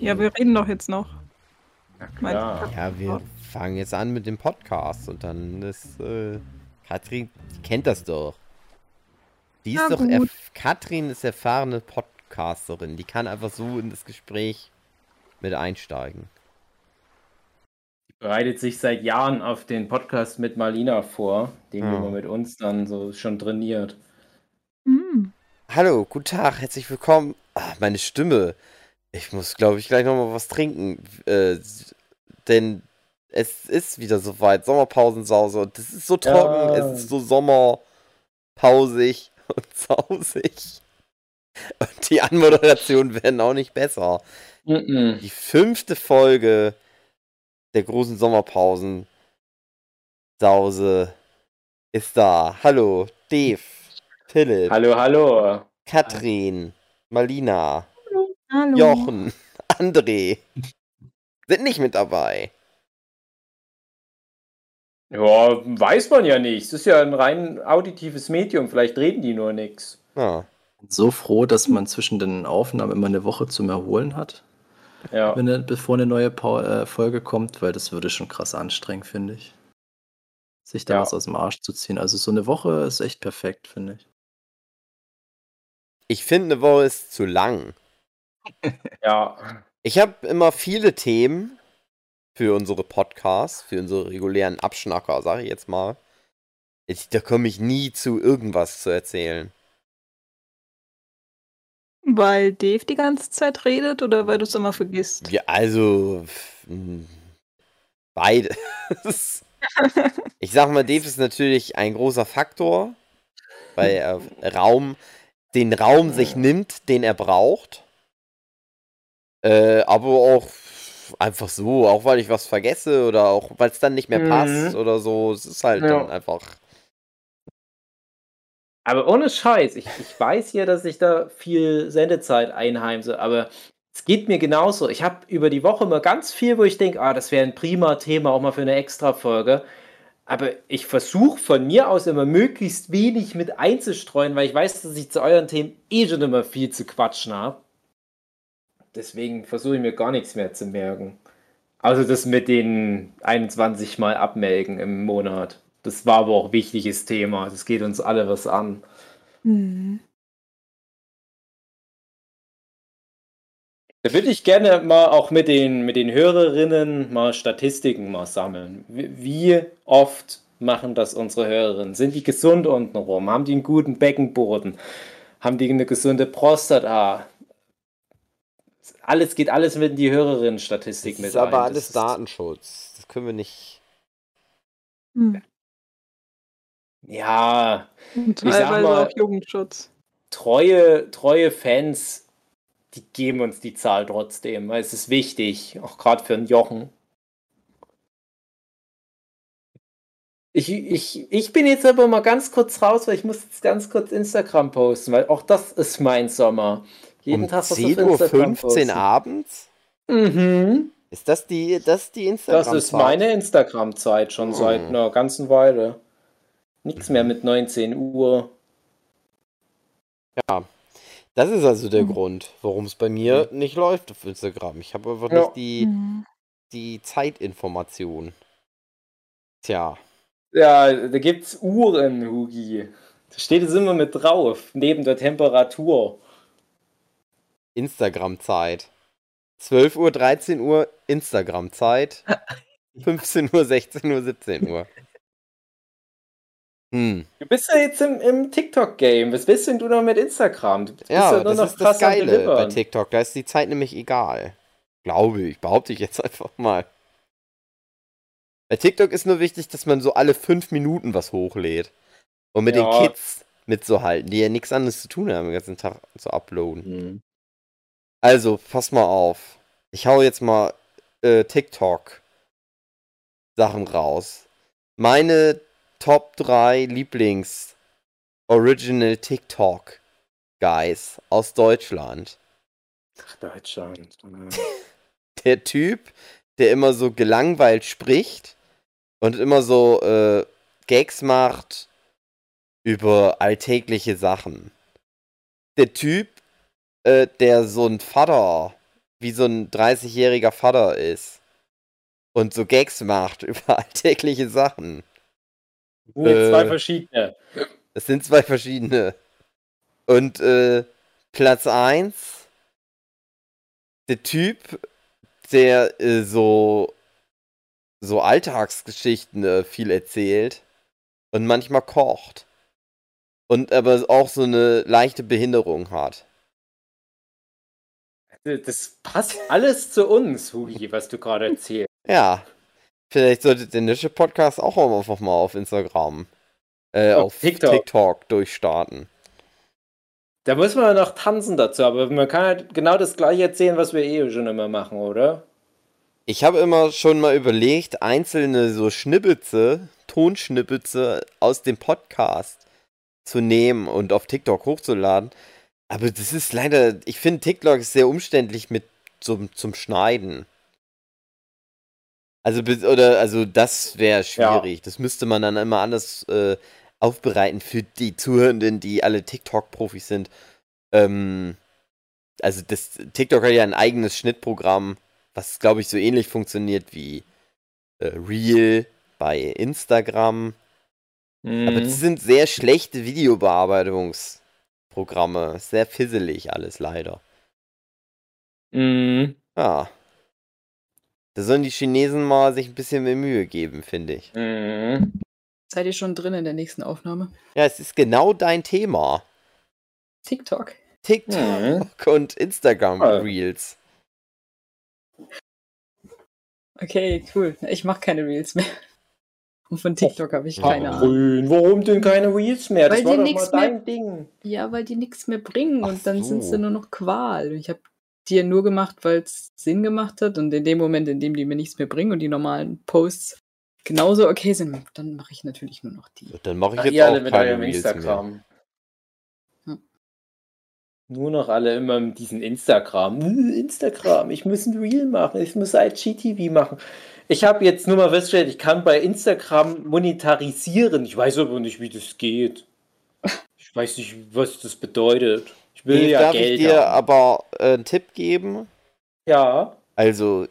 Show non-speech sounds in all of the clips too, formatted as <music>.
Ja, wir reden doch jetzt noch. Ja. Ja, wir fangen jetzt an mit dem Podcast und dann ist äh, Katrin, die kennt das doch. Die ist Na doch, erf Katrin ist erfahrene Podcasterin. Die kann einfach so in das Gespräch mit einsteigen. bereitet sich seit Jahren auf den Podcast mit Marlina vor, den Ja. wir mit uns dann so schon trainiert. Hm. Hallo, guten Tag, herzlich willkommen. Ah, meine Stimme. Ich muss, glaube ich, gleich nochmal was trinken. Äh, denn es ist wieder soweit. Sommerpausensause. Und es ist so trocken, Ja. es ist so sommerpausig <laughs> und sausig. Und die Anmoderationen werden auch nicht besser. Mhm. Die fünfte Folge der großen Sommerpausen Sause ist da. Hallo, Dave, Philipp, Hallo, hallo. Katrin, Malina, Hallo. Jochen, <laughs> André sind nicht mit dabei. Ja, weiß man ja nicht. Es ist ja ein rein auditives Medium. Vielleicht reden die nur nichts. Ja. So froh, dass man zwischen den Aufnahmen immer eine Woche zum Erholen hat, Ja. wenn, eine- bevor eine neue Pau äh, Folge kommt, weil das würde schon krass anstrengend, finde ich. Sich da Ja. was aus dem Arsch zu ziehen. Also so eine Woche ist echt perfekt, finde ich. Ich finde, eine Woche ist zu lang. Ja. Ich habe immer viele Themen für unsere Podcasts, für unsere regulären Abschnacker, sage ich jetzt mal. Ich, da komme ich nie zu irgendwas zu erzählen. Weil Dave die ganze Zeit redet oder weil du es immer vergisst? Ja, also f- m, beides. <laughs> Ich sag mal, Dave ist natürlich ein großer Faktor, weil er Raum, den Raum sich nimmt, den er braucht. Äh, aber auch einfach so, auch weil ich was vergesse oder auch weil es dann nicht mehr Mhm. passt oder so. Es ist halt Ja. dann einfach. Aber ohne Scheiß, ich, ich weiß ja, dass ich da viel Sendezeit einheimse, aber es geht mir genauso. Ich habe über die Woche immer ganz viel, wo ich denke, ah, das wäre ein prima Thema, auch mal für eine Extra-Folge. Aber ich versuche von mir aus immer möglichst wenig mit einzustreuen, weil ich weiß, dass ich zu euren Themen eh schon immer viel zu quatschen habe. Deswegen versuche ich mir gar nichts mehr zu merken. Also das mit den 21 Mal abmelden im Monat. Das war aber auch ein wichtiges Thema. Das geht uns alle was an. Hm. Da würde ich gerne mal auch mit den, mit den Hörerinnen mal Statistiken mal sammeln. Wie, wie oft machen das unsere Hörerinnen? Sind die gesund untenrum? Haben die einen guten Beckenboden? Haben die eine gesunde Prostata? Alles geht alles mit in die Hörerinnen-Statistik Das mit ist aber rein. alles Das ist- Datenschutz. Das können wir nicht. Hm. Ja, Und sag teilweise mal- auch Jugendschutz. treue, treue Fans, die geben uns die Zahl trotzdem. weil Es ist wichtig, auch gerade für einen Jochen. Ich, ich, ich bin jetzt aber mal ganz kurz raus, weil ich muss jetzt ganz kurz Instagram posten, weil auch das ist mein Sommer. Jeden um Tag was auf 10.15 Uhr abends? Mhm. Ist das die, das die Instagram? Das ist meine Instagram-Zeit schon seit Hm. einer ganzen Weile. Nichts mehr mit 19 Uhr. Ja. Das ist also der Hm. Grund, warum es bei mir nicht läuft auf Instagram. Ich habe einfach Ja. nicht die, Hm. die Zeitinformation. Tja. Ja, da gibt's Uhren, Hugi. Da steht es immer mit drauf, neben der Temperatur. Instagram-Zeit. 12 Uhr, 13 Uhr Instagram-Zeit. <laughs> 15 Uhr, 16 Uhr, 17 Uhr. Hm. Du bist ja jetzt im, im TikTok-Game. Was willst denn du noch mit Instagram? Du bist Ja, nur das noch ist das Geile bei. TikTok. Da ist die Zeit nämlich egal. Glaube ich, behaupte ich jetzt <laughs> einfach mal. Bei TikTok ist nur wichtig, dass man so alle fünf Minuten was hochlädt. Und mit Ja. den Kids mitzuhalten, die ja nichts anderes zu tun haben, den ganzen Tag zu uploaden. Mhm. Also, pass mal auf. Ich hau jetzt mal äh, TikTok Sachen raus. Meine Top 3 Lieblings Original TikTok Guys aus Deutschland. Ach, Deutschland. <laughs> Der Typ, der immer so gelangweilt spricht und immer so äh, Gags macht über alltägliche Sachen. Der Typ, äh, der so ein Vater wie so ein 30-jähriger Vater ist. Und so Gags macht <laughs> über alltägliche Sachen. Das sind jetzt zwei Äh. verschiedene. Es sind zwei verschiedene. Und äh, Platz 1, der Typ, der äh, so, so Alltagsgeschichten äh, viel erzählt und manchmal kocht. Und aber auch so eine leichte Behinderung hat. Das passt alles zu uns, Hugi, was du gerade erzählst. Ja. Vielleicht sollte der Nische Podcast auch einfach mal auf Instagram, äh, Auf auf TikTok. TikTok durchstarten. Da muss man noch tanzen dazu, aber man kann halt genau das gleiche erzählen, was wir eh schon immer machen, oder? Ich habe immer schon mal überlegt, einzelne so Schnippelze, Tonschnippelze aus dem Podcast zu nehmen und auf TikTok hochzuladen. Aber das ist leider, ich finde TikTok ist sehr umständlich mit zum, zum Schneiden. Also, oder, also das wäre schwierig. Das müsste man dann immer anders äh, aufbereiten für die Zuhörenden, die alle TikTok-Profis sind. Ähm, also das TikTok hat ja ein eigenes Schnittprogramm, was glaube ich so ähnlich funktioniert wie äh, Reel bei Instagram. Aber das sind sehr schlechte Videobearbeitungsprogramme. Sehr fisselig alles leider. Mhm. Ja. Da sollen die Chinesen mal sich ein bisschen mehr Mühe geben, finde ich. Mhm. Seid ihr schon drin in der nächsten Aufnahme? Ja, es ist genau dein Thema. TikTok. TikTok Mhm. und Instagram. Reels. Okay, cool. Ich mache keine Reels mehr. Und von TikTok habe ich keine Ahnung. Grün, warum denn keine Reels mehr? Das Weil war die doch mal mehr- dein Ding. Ja, weil die nichts mehr bringen Ach und dann sind so. sie nur noch Qual. Ich habe die ja nur gemacht, weil es Sinn gemacht hat und in dem Moment, in dem die mir nichts mehr bringen und die normalen Posts genauso okay sind, dann mache ich natürlich nur noch die. Dann mache ich Ach, jetzt ihr alle auch mit keine Reels mehr. Instagram. Hm. Nur noch alle immer mit diesem Instagram. Instagram, ich muss ein Reel machen, ich muss IGTV machen. Ich habe jetzt nur mal festgestellt, ich kann bei Instagram monetarisieren. Ich weiß aber nicht, wie das geht. Ich weiß nicht, was das bedeutet. Ich will Dave, ja darf Geld ich dir haben. aber äh, einen Tipp geben? Ja. Also,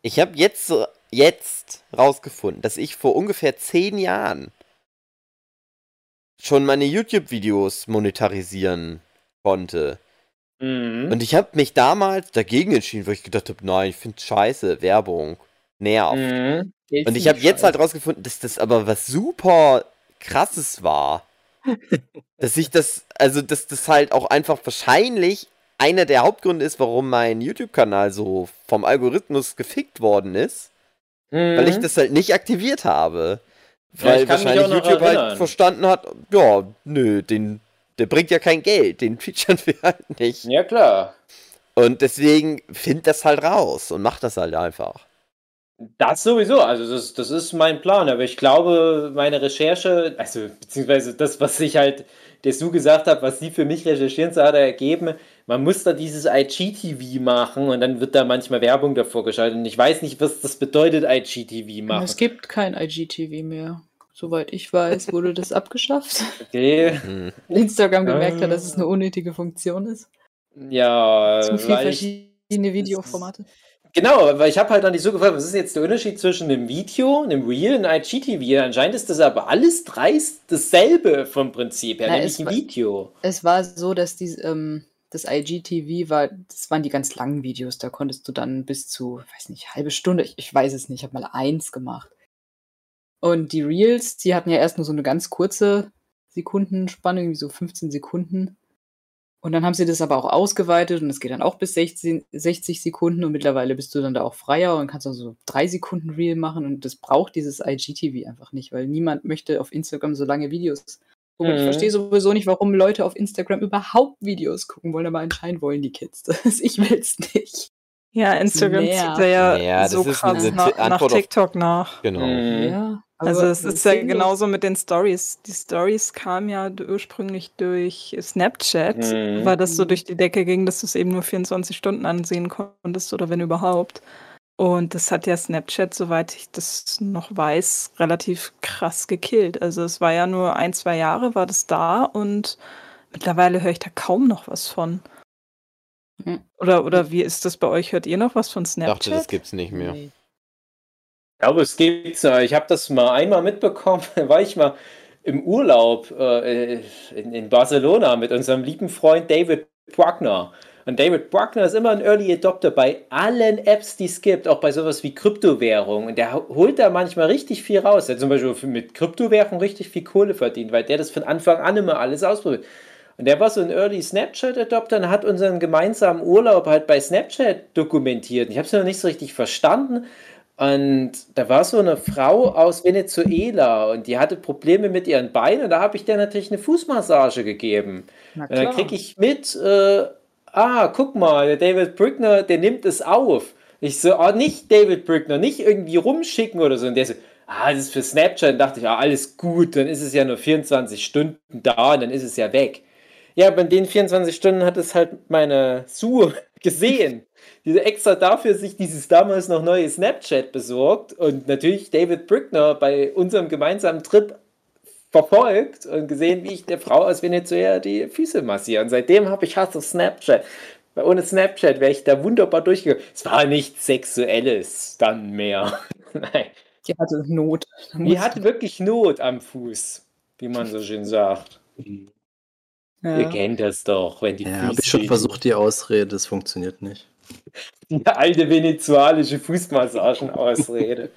ich habe jetzt, jetzt rausgefunden, dass ich vor ungefähr zehn Jahren schon meine YouTube-Videos monetarisieren konnte. Mhm. Und ich habe mich damals dagegen entschieden, weil ich gedacht habe, nein, ich finde scheiße, Werbung, nervt. Mhm. Und ich habe jetzt halt rausgefunden, dass das aber was super krasses war. <laughs> dass ich das, also dass das halt auch einfach wahrscheinlich einer der Hauptgründe ist, warum mein YouTube-Kanal so vom Algorithmus gefickt worden ist, weil ich Mhm. das halt nicht aktiviert habe. Ja, Weil wahrscheinlich YouTube halt erinnern. verstanden hat, ja, nö, den, der bringt ja kein Geld, den featuren <laughs> wir halt nicht. Ja, klar. Und deswegen find das halt raus und mach das halt einfach. Das sowieso, also das, das ist mein Plan, aber ich glaube, meine Recherche, also beziehungsweise das, was ich halt, das du gesagt hast, was sie für mich recherchieren, so hat er ergeben, man muss da dieses IGTV machen und dann wird da manchmal Werbung davor geschaltet und ich weiß nicht, was das bedeutet, IGTV machen. Es gibt kein IGTV mehr. Soweit ich weiß, wurde das abgeschafft. <laughs> Okay, Hm. Instagram gemerkt hat, dass es eine unnötige Funktion ist. ja, Zu viel weil ich, verschiedene Videoformate. genau, weil ich habe halt dann nicht so gefragt, was ist jetzt der Unterschied zwischen einem Video, einem Reel und IGTV? Anscheinend ist das aber alles dreist dasselbe vom Prinzip her, Na, nämlich ein war- Video. Es war so, dass dies, ähm, das IGTV war, das waren die ganz langen Videos, da konntest du dann bis zu, weiß nicht, halbe Stunde, ich, ich weiß es nicht, ich habe mal eins gemacht. Und die Reels, die hatten ja erst nur so eine ganz kurze Sekundenspanne, irgendwie so 15 Sekunden. Und dann haben sie das aber auch ausgeweitet und es geht dann auch bis 16, 60 Sekunden und mittlerweile bist du dann da auch freier und kannst auch so drei Sekunden Reel machen und das braucht dieses IGTV einfach nicht, weil niemand möchte auf Instagram so lange Videos gucken. Ich Mhm. verstehe sowieso nicht, warum Leute auf Instagram überhaupt Videos gucken wollen, aber anscheinend wollen die Kids das. <laughs> Ich will's nicht. Ja, Instagram Nervt. zieht da ja, Ja, so krass nach, nach TikTok nach. Genau. Mhm. Ja. Also es ist ja genauso mit den Stories. Die Stories kamen ja ursprünglich durch Snapchat, Mhm. weil das so durch die Decke ging, dass du es eben nur 24 Stunden ansehen konntest oder wenn überhaupt. Und das hat ja Snapchat, soweit ich das noch weiß, relativ krass gekillt. Also es war ja nur ein, zwei Jahre war das da und mittlerweile höre ich da kaum noch was von. Hm. Oder, oder wie ist das bei euch? Hört ihr noch was von Ich dachte, das Snapchat? gibt's nicht mehr. Nee. Ich glaube, es gibt's ja. Ich habe das mal einmal mitbekommen, da <laughs> war ich mal im Urlaub äh, in, in Barcelona mit unserem lieben Freund David Bruckner. Und David Bruckner ist immer ein Early Adopter bei allen Apps, die es gibt, auch bei sowas wie Kryptowährung. Und der holt da manchmal richtig viel raus. Der hat zum Beispiel mit Kryptowährung richtig viel Kohle verdient, weil der das von Anfang an immer alles ausprobiert. Und der war so ein Early Snapchat-Adopter und hat unseren gemeinsamen Urlaub halt bei Snapchat dokumentiert. Ich habe es noch nicht so richtig verstanden. Und da war so eine Frau aus Venezuela und die hatte Probleme mit ihren Beinen. Und da habe ich der natürlich eine Fußmassage gegeben. Und dann kriege ich mit, äh, ah, guck mal, der David Brückner, der nimmt es auf. Ich so, ah, nicht David Brückner, nicht irgendwie rumschicken oder so. Und der so, ah, das ist für Snapchat. Und dachte ich, ah, alles gut, dann ist es ja nur 24 Stunden da und dann ist es ja weg. Ja, aber in den 24 Stunden hat es halt meine Sue <laughs> gesehen. Die extra dafür sich dieses damals noch neue Snapchat besorgt und natürlich David Brückner bei unserem gemeinsamen Trip verfolgt und gesehen, wie ich der Frau aus Venezuela die Füße massiere. Und seitdem habe ich Hass auf Snapchat. Weil ohne Snapchat wäre ich da wunderbar durchgegangen. Es war nichts Sexuelles dann mehr. <laughs> Nein. Die hatte Not. Die musste- hat wirklich Not am Fuß, wie man so schön sagt. Ihr ja. kennt das doch, wenn die Ja, habe ich schon versucht, die Ausrede, das funktioniert nicht. Die <laughs> alte venezuelische Fußmassagen-Ausrede.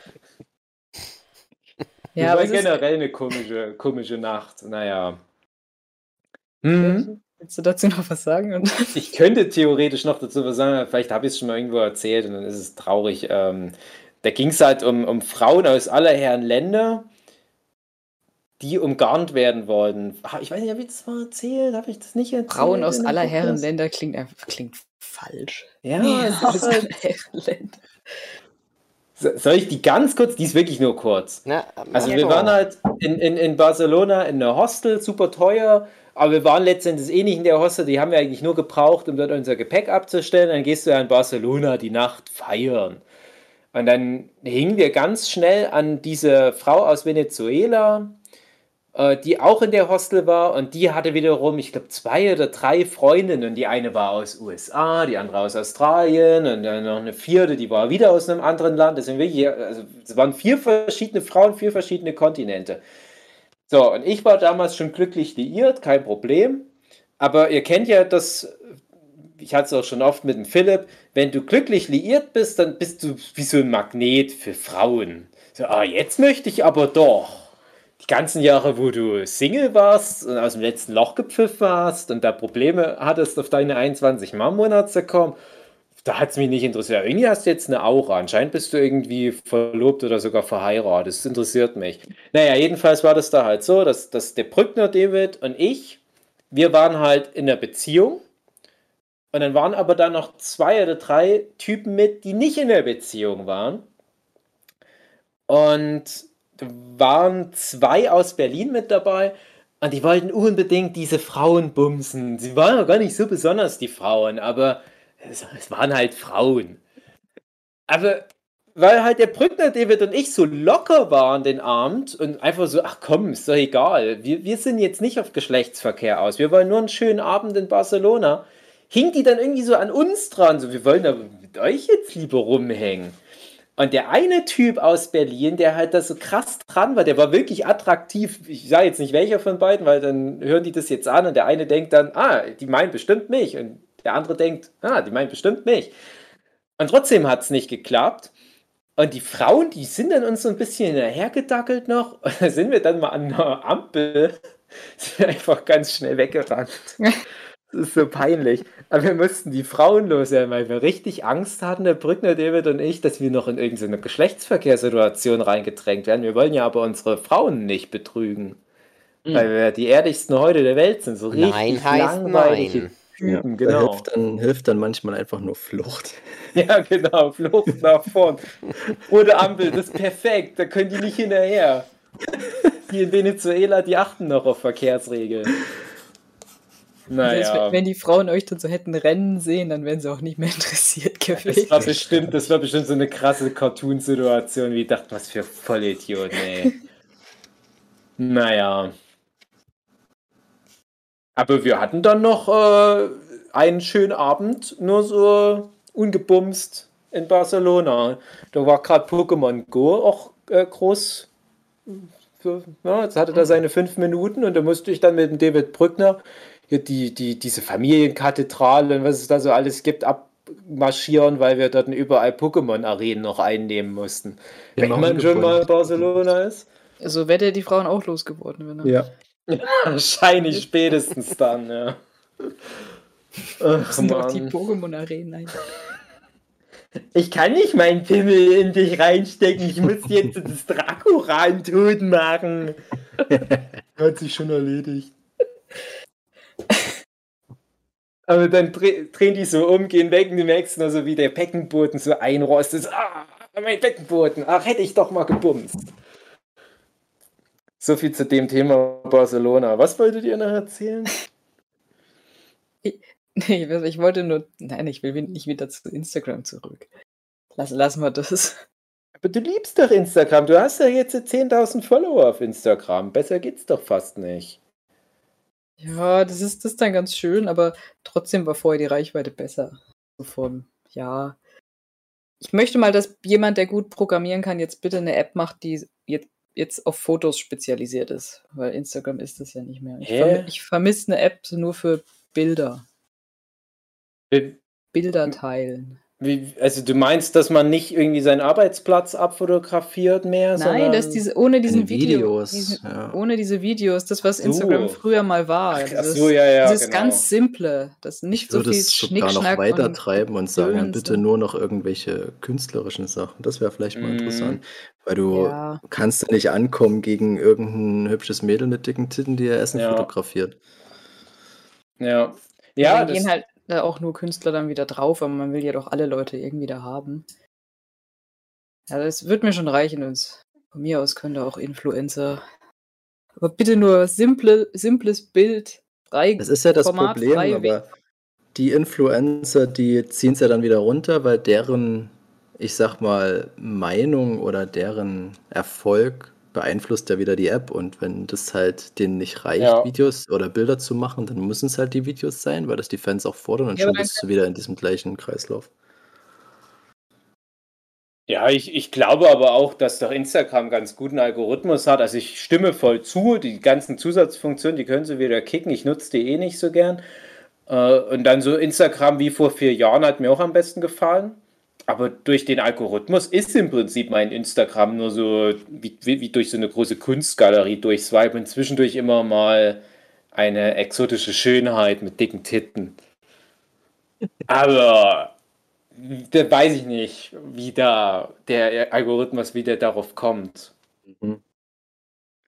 ja, das aber war generell eine komische, komische Nacht. Naja. Hm. willst du dazu noch was sagen? <laughs> Ich könnte theoretisch noch dazu was sagen, aber vielleicht habe ich es schon mal irgendwo erzählt und dann ist es traurig. Ähm, da ging es halt um, um Frauen aus aller Herren Länder, die umgarnt werden wollten. Ah, Ich weiß nicht, habe ich das mal erzählt? Habe ich das nicht erzählt? Frauen aus aller Podcast? Herren Länder klingt, klingt falsch. Ja, <laughs> es aus ist aller Herren Länder. So- soll ich die ganz kurz? Die ist wirklich nur kurz. Na, Also wir waren halt in, in, in Barcelona in einer Hostel, super teuer, aber wir waren letztendlich eh nicht in der Hostel, die haben wir eigentlich nur gebraucht, um dort unser Gepäck abzustellen. Dann gehst du ja in Barcelona die Nacht feiern. Und dann hingen wir ganz schnell an diese Frau aus Venezuela, die auch in der Hostel war und die hatte wiederum, ich glaube, zwei oder drei Freundinnen. Die eine war aus USA, die andere aus Australien und dann noch eine vierte, die war wieder aus einem anderen Land. Deswegen wirklich, also es waren vier verschiedene Frauen, vier verschiedene Kontinente. So, und ich war damals schon glücklich liiert, kein Problem. Aber ihr kennt ja das, ich hatte es auch schon oft mit dem Philipp, wenn du glücklich liiert bist, dann bist du wie so ein Magnet für Frauen. So, ah, jetzt möchte ich aber doch. Ganzen Jahre, wo du Single warst und aus dem letzten Loch gepfiffen hast und da Probleme hattest, auf deine 21 Mal im Monat zu kommen, da hat es mich nicht interessiert. Irgendwie hast du jetzt eine Aura. Anscheinend bist du irgendwie verlobt oder sogar verheiratet. Das interessiert mich. Naja, jedenfalls war das da halt so, dass, dass der Brückner David und ich, wir waren halt in der Beziehung. Und dann waren aber da noch zwei oder drei Typen mit, die nicht in der Beziehung waren. Und waren zwei aus Berlin mit dabei. Und die wollten unbedingt diese Frauen bumsen. Sie waren ja gar nicht so besonders, die Frauen, aber es, es waren halt Frauen. Aber weil halt der Brückner David und ich so locker waren den Abend und einfach so, ach komm, ist doch egal. Wir, wir sind jetzt nicht auf Geschlechtsverkehr aus. Wir wollen nur einen schönen Abend in Barcelona. Hing die dann irgendwie so an uns dran, so wir wollen da mit euch jetzt lieber rumhängen. Und der eine Typ aus Berlin, der halt da so krass dran war, der war wirklich attraktiv. Ich sage jetzt nicht welcher von beiden, weil dann hören die das jetzt an und der eine denkt dann, ah, die meint bestimmt mich. Und der andere denkt, ah, die meint bestimmt mich. Und trotzdem hat es nicht geklappt. Und die Frauen, die sind dann uns so ein bisschen hinterhergedackelt noch. Und da sind wir dann mal an einer Ampel, <laughs> sind einfach ganz schnell weggerannt. <laughs> Das ist so peinlich. Aber wir mussten die Frauen loswerden, weil wir richtig Angst hatten, der Brückner, David und ich, dass wir noch in irgendeine Geschlechtsverkehrssituation reingedrängt werden. Wir wollen ja aber unsere Frauen nicht betrügen. Weil wir die ehrlichsten heute der Welt sind. So richtig Nein heißt langweilige nein. Typen, Da genau. hilft, dann, hilft dann manchmal einfach nur Flucht. <laughs> Ja, genau, Flucht nach vorn. Rote Ampel, das ist perfekt, da können die nicht hinterher. Die in Venezuela, die achten noch auf Verkehrsregeln. Naja, wenn- wenn die Frauen euch dann so hätten rennen sehen, dann wären sie auch nicht mehr <laughs> interessiert das gewesen. war bestimmt, das war bestimmt so eine krasse Cartoon-Situation, wie ich dachte, was für Vollidioten, ey. <laughs> Naja. Aber wir hatten dann noch äh, einen schönen Abend nur so ungebumst in Barcelona. Da war gerade Pokémon Go auch äh, groß. Ja, jetzt hatte er seine fünf Minuten und da musste ich dann mit dem David Brückner hier die, die, diese Familienkathedrale und was es da so alles gibt, abmarschieren, weil wir dort überall Pokémon-Arenen noch einnehmen mussten. Ja, Wenn man schon mal in. Barcelona ist. Also wäre die Frauen auch losgeworden. Wenn er Ja. <laughs> Wahrscheinlich spätestens dann, ja. <laughs> Ach, Das sind doch die. Pokémon-Arenen. Ich kann nicht meinen Pimmel in dich reinstecken. Ich muss jetzt das Dracoran tot machen. <laughs> Hat sich schon erledigt. Aber dann dreh, drehen die so um, gehen weg und du merkst nur so, wie der Beckenboden so einrostet. Ah, mein Beckenboden. Ach, hätte ich doch mal gebumst. So viel zu dem Thema Barcelona. Was wolltet ihr noch erzählen? Nee, ich weiß- ich wollte nur. Nein, ich will wi- nicht wieder zu Instagram zurück. Lass, lassen wir das. Aber du liebst doch Instagram. Du hast ja jetzt 10.000 Follower auf Instagram. Besser geht's doch fast nicht. Ja, das ist das ist dann ganz schön, aber trotzdem war vorher die Reichweite besser. So von, ja. Ich möchte mal, dass jemand, der gut programmieren kann, jetzt bitte eine App macht, die jetzt, jetzt auf Fotos spezialisiert ist. Weil Instagram ist das ja nicht mehr. Ich, Hä? vermi ich vermisse eine App nur für Bilder. Bilder teilen. Wie, also du meinst, dass man nicht irgendwie seinen Arbeitsplatz abfotografiert mehr? Nein, sondern dass diese, ohne diesen In Video, Videos, diesen, ja. ohne diese Videos, das, was So. Instagram früher mal war. Ach, ach dieses, so, ja, ja, dieses genau. ganz simple, das nicht Ich so würde viel es sogar noch Schnickschnack weiter und treiben und sagen, Gedöns bitte und- nur noch irgendwelche künstlerischen Sachen. Das wäre vielleicht mal Mhm. interessant. Weil du Ja. kannst ja nicht ankommen gegen irgendein hübsches Mädel mit dicken Titten, die ihr Essen Ja. fotografiert. Ja, Ja, ja das, gehen halt da auch nur Künstler dann wieder drauf, aber man will ja doch alle Leute irgendwie da haben. Ja, das wird mir schon reichen und von mir aus können da auch Influencer. Aber bitte nur simple, simples Bild, frei. Das ist ja das Format, Problem, aber die Influencer, die ziehen es ja dann wieder runter, weil deren, ich sag mal, Meinung oder deren Erfolg beeinflusst ja wieder die App. Und wenn das halt denen nicht reicht, Ja. Videos oder Bilder zu machen, dann müssen es halt die Videos sein, weil das die Fans auch fordern und Ja, schon bist du wieder in diesem gleichen Kreislauf. Ja, ich, ich glaube aber auch, dass doch Instagram ganz guten Algorithmus hat. Also ich stimme voll zu, die ganzen Zusatzfunktionen, die können sie wieder kicken. Ich nutze die eh nicht so gern. Äh, Und dann so Instagram wie vor vier Jahren hat mir auch am besten gefallen. Aber durch den Algorithmus ist im Prinzip mein Instagram nur so wie, wie, durch so eine große Kunstgalerie durchswipe und zwischendurch immer mal eine exotische Schönheit mit dicken Titten. Aber da weiß ich nicht, wie da der Algorithmus, wie der darauf kommt.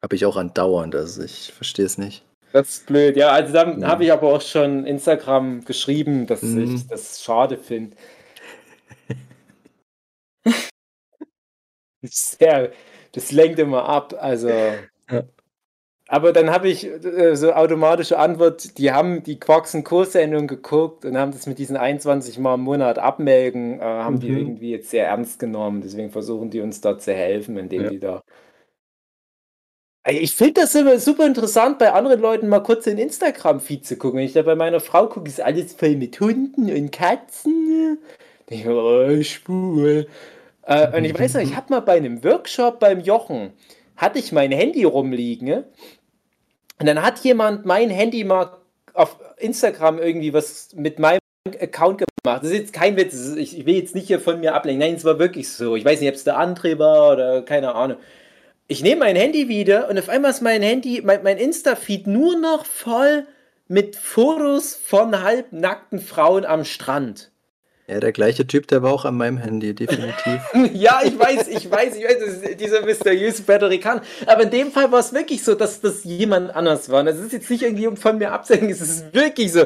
Habe ich auch andauernd, also ich verstehe es nicht. Das ist blöd, ja. Also dann Mhm. habe ich aber auch schon Instagram geschrieben, dass Mhm. ich das schade finde. Sehr, das lenkt immer ab. Also. Aber dann habe ich äh, so automatische Antwort, die haben die Quarks Kurssendung geguckt und haben das mit diesen 21 Mal im Monat abmelden, äh, haben die Mhm. irgendwie jetzt sehr ernst genommen. Deswegen versuchen die uns da zu helfen, indem Ja. die da. Ich finde das immer super interessant, bei anderen Leuten mal kurz in Instagram-Feed zu gucken. Wenn ich da bei meiner Frau gucke, ist alles voll mit Hunden und Katzen. Ich oh, schwul. Äh, und ich weiß noch, ich habe mal bei einem Workshop beim Jochen, hatte ich mein Handy rumliegen. ne? Und dann hat jemand mein Handy mal auf Instagram irgendwie was mit meinem Account gemacht. Das ist jetzt kein Witz. Ich will jetzt nicht hier von mir ablenken. Nein, es war wirklich so. Ich weiß nicht, ob es der André war oder keine Ahnung. Ich nehme mein Handy wieder und auf einmal ist mein Handy, mein, mein Insta-Feed nur noch voll mit Fotos von halbnackten Frauen am Strand. Ja, der gleiche Typ, der war auch an meinem Handy, definitiv. <laughs> Ja, ich weiß, ich weiß, ich weiß, dieser mysteriöse kann. Aber in dem Fall war es wirklich so, dass das jemand anders war. Und das ist jetzt nicht irgendwie um von mir abzuhängen, es ist wirklich so.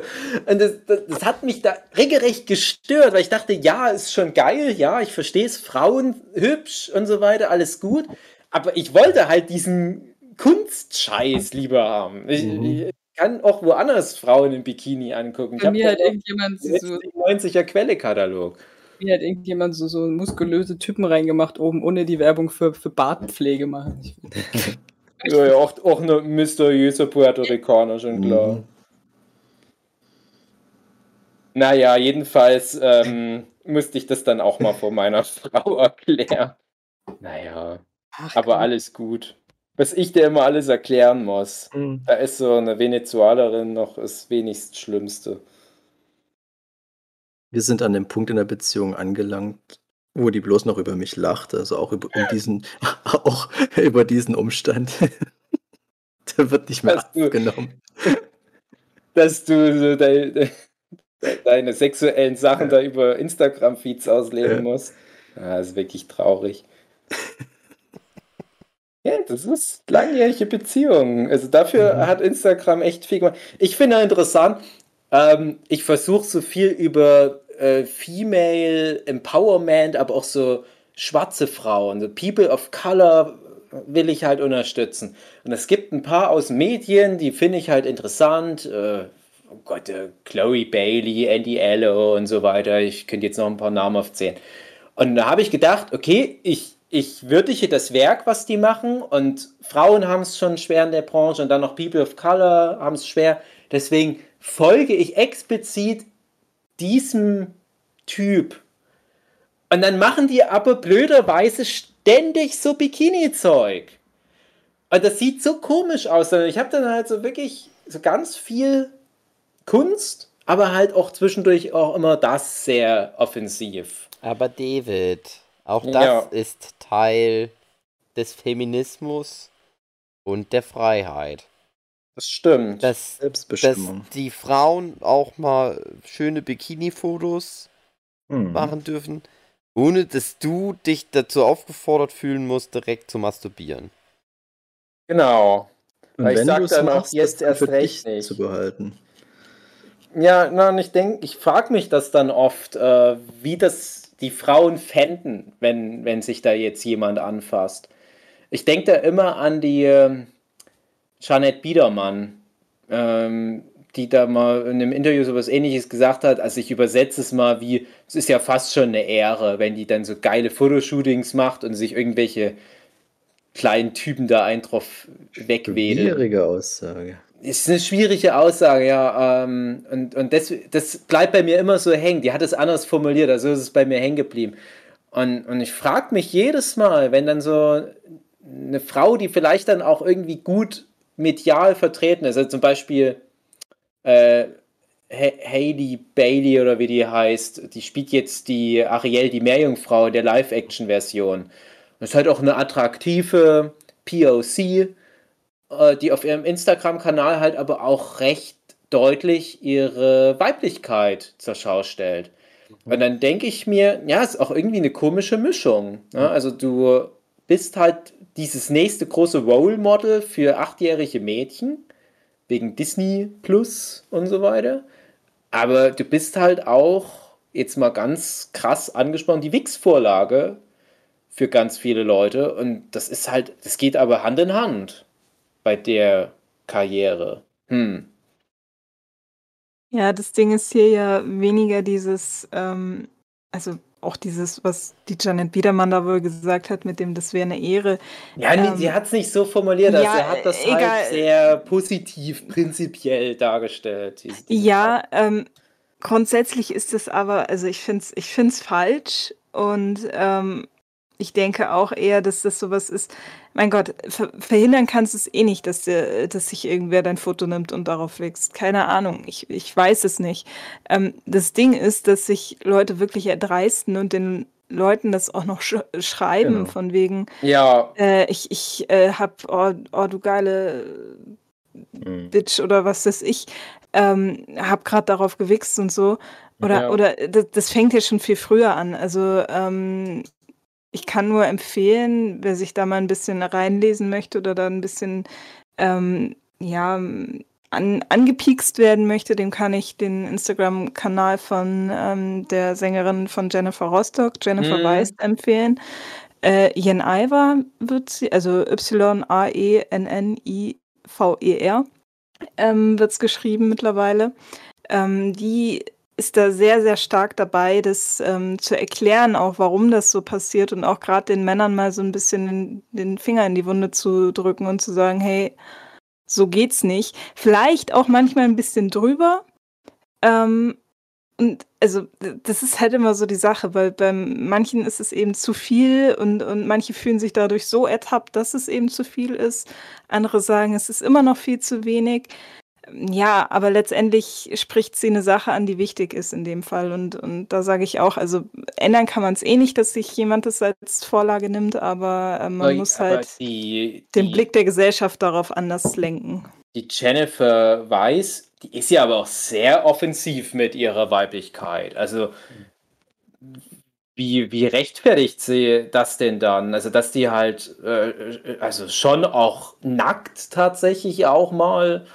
Und das, das, das hat mich da regelrecht gestört, weil ich dachte, ja, ist schon geil, ja, ich verstehe es, Frauen hübsch und so weiter, alles gut. Aber ich wollte halt diesen Kunstscheiß lieber haben. Ich, Mhm. Ich kann auch woanders Frauen im Bikini angucken. Ich mir hat irgendjemand so, 90er Quellekatalog. mir hat irgendjemand so, so muskulöse Typen reingemacht oben, ohne die Werbung für, für Bartpflege machen. <laughs> Ja, ja, auch, auch ein mysteriöser Puerto Ricaner, schon klar. Mhm. Naja, jedenfalls ähm, musste ich das dann auch mal vor meiner <laughs> Frau erklären. Naja, Ach, aber alles gut. Was ich dir immer alles erklären muss. Mhm. Da ist so eine Venezuelerin noch das wenigst Schlimmste. Wir sind an dem Punkt in der Beziehung angelangt, wo die bloß noch über mich lacht, also auch über um diesen, <laughs> auch über diesen Umstand. <laughs> Der wird nicht mehr Dass du-. <laughs> Dass du so de, de, deine sexuellen Sachen da über Instagram-Feeds ausleben Ja. musst. Ja, das ist wirklich traurig. Ja, das ist langjährige Beziehung. Also dafür Mhm. hat Instagram echt viel gemacht. Ich finde interessant, ähm, ich versuche so viel über äh, Female Empowerment, aber auch so schwarze Frauen, so People of Color will ich halt unterstützen. Und es gibt ein paar aus Medien, die finde ich halt interessant. Äh, oh Gott, äh, Chloe Bailey, Andy Allo und so weiter. Ich könnte jetzt noch ein paar Namen aufzählen. Und da habe ich gedacht, okay, ich, ich würdige das Werk, was die machen. Und Frauen haben es schon schwer in der Branche und dann noch People of Color haben es schwer. Deswegen folge ich explizit diesem Typ. Und dann machen die aber blöderweise ständig so Bikini-Zeug. Und das sieht so komisch aus. Und ich habe dann halt so wirklich so ganz viel Kunst, aber halt auch zwischendurch auch immer das sehr offensiv. Aber David, auch das Ja. ist Teil des Feminismus und der Freiheit. Das stimmt. Dass, dass Selbstbestimmung. die Frauen auch mal schöne Bikini-Fotos Mhm. machen dürfen, ohne dass du dich dazu aufgefordert fühlen musst, direkt zu masturbieren. genau. Und Weil ich wenn sag du es dann auch machst, jetzt erst recht nicht. zu behalten. Ja, na, und ich denke, ich frage mich das dann oft, äh, wie das die Frauen fänden, wenn, wenn sich da jetzt jemand anfasst. Ich denke da immer an die ähm, Jeanette Biedermann, ähm, die da mal in einem Interview sowas ähnliches gesagt hat, also ich übersetze es mal wie, es ist ja fast schon eine Ehre, wenn die dann so geile Fotoshootings macht und sich irgendwelche kleinen Typen da einen drauf wegwedeln. Schwierige Aussage. Ist eine schwierige Aussage, ja. Ähm, und und das, das bleibt bei mir immer so hängen. Die hat es anders formuliert, also ist es bei mir hängen geblieben. Und, und ich frage mich jedes Mal, wenn dann so eine Frau, die vielleicht dann auch irgendwie gut medial vertreten ist, also zum Beispiel äh, Ha- Hailey Bailey oder wie die heißt, die spielt jetzt die Ariel, die Meerjungfrau der Live-Action-Version. Das ist halt auch eine attraktive POC, die auf ihrem Instagram-Kanal halt aber auch recht deutlich ihre Weiblichkeit zur Schau stellt. Und dann denke ich mir, ja, ist auch irgendwie eine komische Mischung. Ne? Also du bist halt dieses nächste große Role Model für achtjährige Mädchen, wegen Disney Plus und so weiter. Aber du bist halt auch, jetzt mal ganz krass angesprochen, die Wix-Vorlage für ganz viele Leute. Und das ist halt, das geht aber Hand in Hand bei der Karriere. Hm. Ja, das Ding ist hier ja weniger dieses, ähm, also auch dieses, was die Janet Biedermann da wohl gesagt hat, mit dem, das wäre eine Ehre. Ja, nee, Ähm, sie hat es nicht so formuliert, also ja, er hat das äh, egal. halt sehr positiv, prinzipiell dargestellt. diese- diese Ja, ähm, grundsätzlich ist es aber, also ich finde es ich find's falsch und ähm, ich denke auch eher, dass das sowas ist. Mein Gott, ver verhindern kannst du es eh nicht, dass, der, dass sich irgendwer dein Foto nimmt und darauf wächst. Keine Ahnung, ich, ich weiß es nicht. Ähm, das Ding ist, dass sich Leute wirklich erdreisten und den Leuten das auch noch sch schreiben, Genau. von wegen, Ja, äh, ich, ich äh, hab, oh, oh du geile Mhm. Bitch oder was weiß ich, ähm, hab grad darauf gewichst und so. Oder, Ja. oder das, das fängt ja schon viel früher an. Also ähm, ich kann nur empfehlen, wer sich da mal ein bisschen reinlesen möchte oder da ein bisschen ähm, ja, an, angepiekst werden möchte, dem kann ich den Instagram-Kanal von ähm, der Sängerin von Jennifer Rostock, Jennifer Mhm. Weiss, empfehlen. Äh, Jen Iver wird sie, also Y-A-E-N-N-I-V-E-R ähm, wird es geschrieben mittlerweile. Ähm, die ist da sehr, sehr stark dabei, das ähm, zu erklären, auch warum das so passiert und auch gerade den Männern mal so ein bisschen den, den Finger in die Wunde zu drücken und zu sagen, hey, so geht's nicht. Vielleicht auch manchmal ein bisschen drüber. Ähm, und also, das ist halt immer so die Sache, weil bei manchen ist es eben zu viel und und manche fühlen sich dadurch so ertappt, dass es eben zu viel ist. Andere sagen, es ist immer noch viel zu wenig. Ja, aber letztendlich spricht sie eine Sache an, die wichtig ist in dem Fall. Und und da sage ich auch, also, ändern kann man es eh nicht, dass sich jemand das als Vorlage nimmt, aber, äh, man muss halt die den die Blick der Gesellschaft darauf anders lenken. die Jennifer Weiss, die ist ja aber auch sehr offensiv mit ihrer Weiblichkeit. Also, wie wie rechtfertigt sie das denn dann? Also, dass die halt, äh, äh, also schon auch nackt tatsächlich auch mal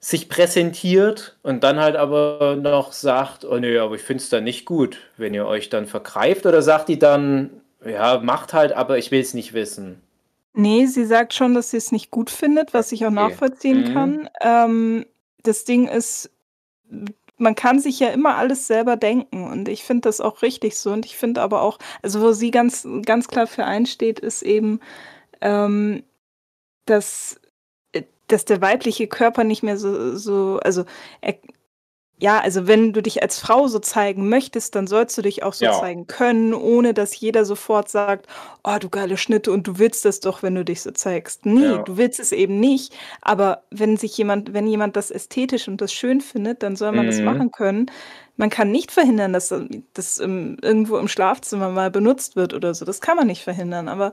sich präsentiert und dann halt aber noch sagt: „Oh ne, aber ich finde es dann nicht gut, wenn ihr euch dann vergreift“, oder sagt die dann: „Ja, macht halt, aber ich will es nicht wissen?“ Ne, sie sagt schon, dass sie es nicht gut findet, was ich auch Okay. nachvollziehen Mhm. kann. Ähm, das Ding ist, man kann sich ja immer alles selber denken und ich finde das auch richtig so und ich finde aber auch also, wo sie ganz ganz klar für einsteht, ist eben, ähm, dass dass der weibliche Körper nicht mehr so so also, er ja, also, wenn du dich als Frau so zeigen möchtest, dann sollst du dich auch so Ja. zeigen können, ohne dass jeder sofort sagt: „Oh, du geile Schnitte und du willst das doch, wenn du dich so zeigst.“ Ne, Ja. du willst es eben nicht, aber wenn sich jemand wenn jemand das ästhetisch und das schön findet, dann soll man das Mhm. machen können. Man kann nicht verhindern, dass, ähm, das, ähm, irgendwo im Schlafzimmer mal benutzt wird oder so. Das kann man nicht verhindern, aber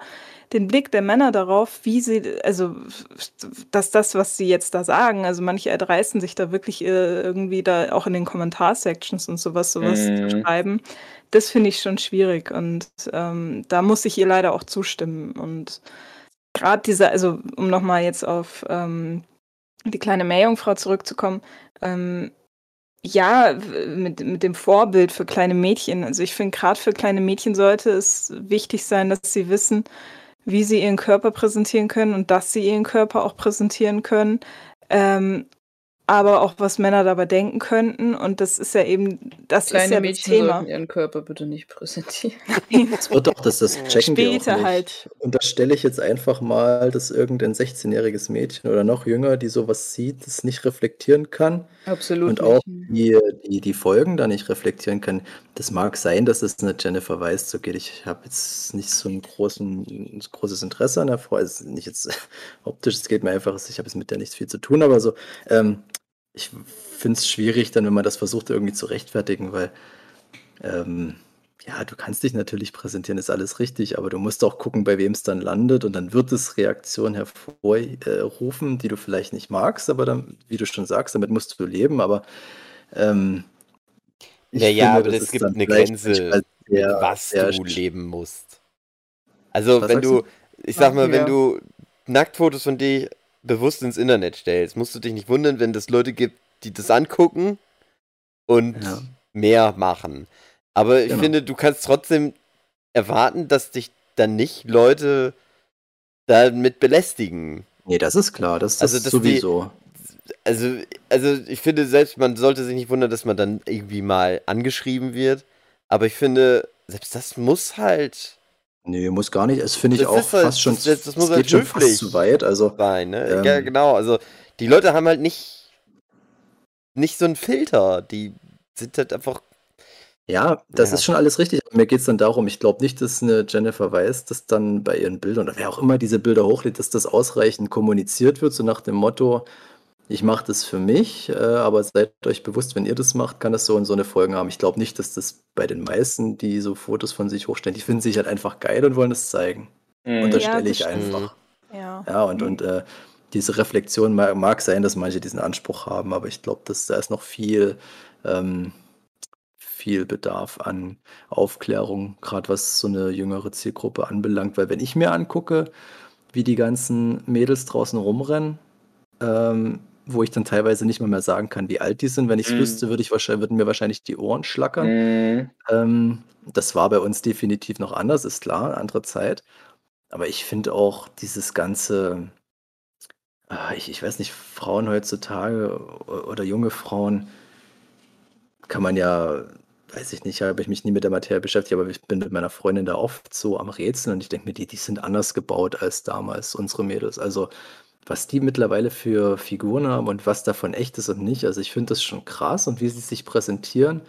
den Blick der Männer darauf, wie sie also, dass das, was sie jetzt da sagen also, manche erdreisten sich da wirklich, äh, irgendwie da auch in den Kommentar-Sections und so was so was zu Mhm. schreiben. Das finde ich schon schwierig und, ähm, da muss ich ihr leider auch zustimmen und grad diese also, um noch mal jetzt auf, ähm, die kleine Meerjungfrau zurückzukommen, ähm, ja, mit mit dem Vorbild für kleine Mädchen. Also, ich finde, grad für kleine Mädchen sollte es wichtig sein, dass sie wissen, wie sie ihren Körper präsentieren können und dass sie ihren Körper auch präsentieren können, ähm, aber auch, was Männer dabei denken könnten und das ist ja eben das ist Kleine ja das Mädchen Thema. sollten ihren Körper bitte nicht präsentieren. <laughs> Es wird doch das das checken Später nicht. halt. Unterstelle ich jetzt einfach mal, dass irgendein 16-jähriges Mädchen oder noch jünger, die so was sieht, das nicht reflektieren kann Absolut und auch die die die Folgen da nicht reflektieren kann. Das mag sein, dass es 'ne Jennifer Weiss so geht. Ich habe jetzt nicht so 'n großen großes Interesse an der Frau. Also, nicht jetzt <laughs> optisch, es geht mir einfach ich habe jetzt mit der nicht viel zu tun, aber so, ähm, ich finde es schwierig dann, wenn man das versucht, irgendwie zu rechtfertigen, weil, ähm, ja, du kannst dich natürlich präsentieren, ist alles richtig, aber du musst auch gucken, bei wem's dann landet und dann wird es Reaktionen hervor äh, rufen, die du vielleicht nicht magst, aber dann, wie du schon sagst, damit musst du leben, aber, ähm, Ja, ja, finde, aber es gibt 'ne vielleicht Grenze, sehr, was sehr du leben musst. Also, Was wenn du ich sage mal, Ja. wenn du Nacktfotos von dir bewusst ins Internet stellst, musst du dich nicht wundern, wenn es Leute gibt, die das angucken und Ja. mehr machen. Aber ich Genau. finde, du kannst trotzdem erwarten, dass dich dann nicht Leute damit belästigen. Ne, das ist klar, das Also, dass die sowieso. also also, ich finde selbst, man sollte sich nicht wundern, dass man dann irgendwie mal angeschrieben wird, aber ich finde, selbst das muss halt Ne, muss gar nicht. Das finde ich Das auch halt fast schon das das das muss es halt geht schon fast zu weit, also, sein, ne? Ja, ähm genau. Also, die Leute haben halt nicht nicht so 'n Filter. Die sind halt einfach Ja, das Ja. ist schon alles richtig. Mir geht's dann darum, ich glaube nicht, dass 'ne Jennifer Weiss das dann bei ihren Bildern oder wer auch immer diese Bilder hochlädt, dass das ausreichend kommuniziert wird, so nach dem Motto: „Ich mache das für mich, äh, aber seid euch bewusst, wenn ihr das macht, kann das so und so 'ne Folgen haben.“ Ich glaube nicht, dass das bei den meisten, die so Fotos von sich hochstellen die finden sich halt einfach geil und wollen es zeigen. Mhm. Ja, Unterstelle das ich stimmt. einfach. Ja. Ja, und und, äh, diese Reflexion ma mag sein, dass manche diesen Anspruch haben, aber ich glaube, dass da ist noch viel, ähm viel Bedarf an Aufklärung, grad was so 'ne jüngere Zielgruppe anbelangt. Weil wenn ich mir angucke, wie die ganzen Mädels draußen rumrennen, ähm, wo ich dann teilweise nicht mal mehr sagen kann, wie alt die sind. Wenn Mhm. wüsste, würde ich wahrschei würden mir wahrscheinlich die Ohren schlackern. Mhm. Ähm, das war bei uns definitiv noch anders, ist klar, andere Zeit. Aber ich finde auch dieses ganze ah, ich ich weiß nicht, Frauen heutzutage oder junge Frauen kann man ja weiß ich nicht, habe ich mich nie mit der Materie beschäftigt, aber ich bin mit meiner Freundin da oft so am Rätseln und ich denke mir, die die sind anders gebaut als damals unsere Mädels. Also, was die mittlerweile für Figuren haben und was davon echt ist und nicht. Also ich finde das schon krass und wie sie sich präsentieren,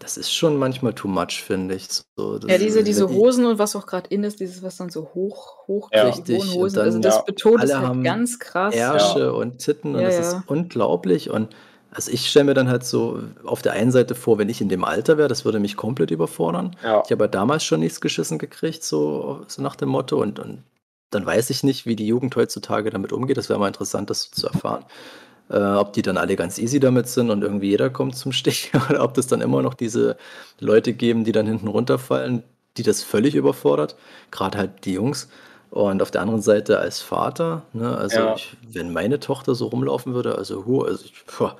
das ist schon manchmal too much, finde ich. So, ja, diese, diese Hosen und was auch gerade in ist, dieses, was dann so hoch, hoch ja. Richtig. Hosen, dann, also das ja. betont es halt ganz krass. Ärsche ja. und Titten und Ja, das ja. ist unglaublich und also ich stelle mir dann halt so auf der einen Seite vor, wenn ich in dem Alter wäre, das würde mich komplett überfordern. Ja. Ich habe ja damals schon nichts geschissen gekriegt, so, so nach dem Motto. Und, und dann weiß ich nicht, wie die Jugend heutzutage damit umgeht. Das wäre mal interessant, das zu erfahren. Äh, ob die dann alle ganz easy damit sind und irgendwie jeder kommt zum Stich <laughs> oder ob das dann immer noch diese Leute geben, die dann hinten runterfallen, die das völlig überfordert. Gerade halt die Jungs. Und auf der anderen Seite als Vater, ne, also Ja. ich, wenn meine Tochter so rumlaufen würde, also, hu, also ich, puh,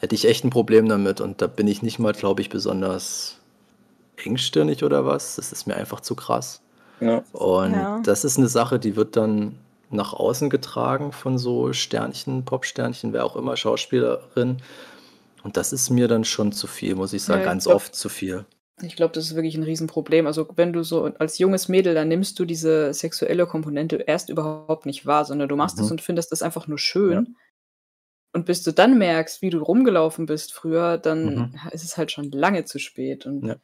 hätte ich echt ein Problem damit. Und da bin ich nicht mal, glaube ich, besonders engstirnig oder was. Das ist mir einfach zu krass. Ja. Und Ja. das ist eine Sache, die wird dann nach außen getragen von so Sternchen, Popsternchen, wer auch immer, Schauspielerin. Und das ist mir dann schon zu viel, muss ich sagen, Ja, ich ganz glaub- oft zu viel. Ich glaube, das ist wirklich ein Riesenproblem. Also wenn du so als junges Mädel, dann nimmst du diese sexuelle Komponente erst überhaupt nicht wahr, sondern du machst es Mhm. und findest das einfach nur schön. Und bis du dann merkst, wie du rumgelaufen bist früher, dann Mhm. ist es halt schon lange zu spät. Und Ja.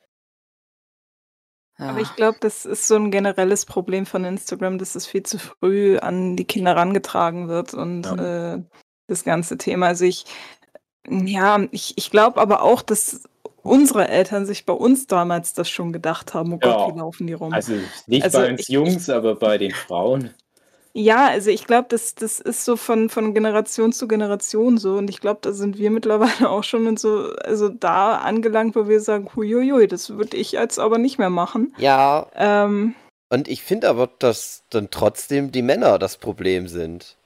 Aber Ja. ich glaube, das ist so ein generelles Problem von Instagram, dass es viel zu früh an die Kinder herangetragen wird und äh, das ganze Thema. Also ich, ja, ich, ich glaube aber auch, dass unsere Eltern sich bei uns damals das schon gedacht haben, oh Ja. Gott, wie laufen die rum? Also nicht Also bei uns ich- Jungs, aber bei den Frauen. Ja, also ich glaube, das, das ist so von, von Generation zu Generation so. Und ich glaube, da sind wir <laughs> mittlerweile auch schon in so, also da angelangt, wo wir sagen, huiuiui, das würde ich jetzt aber nicht mehr machen. Ja, Ähm, und ich finde aber, dass dann trotzdem die Männer das Problem sind.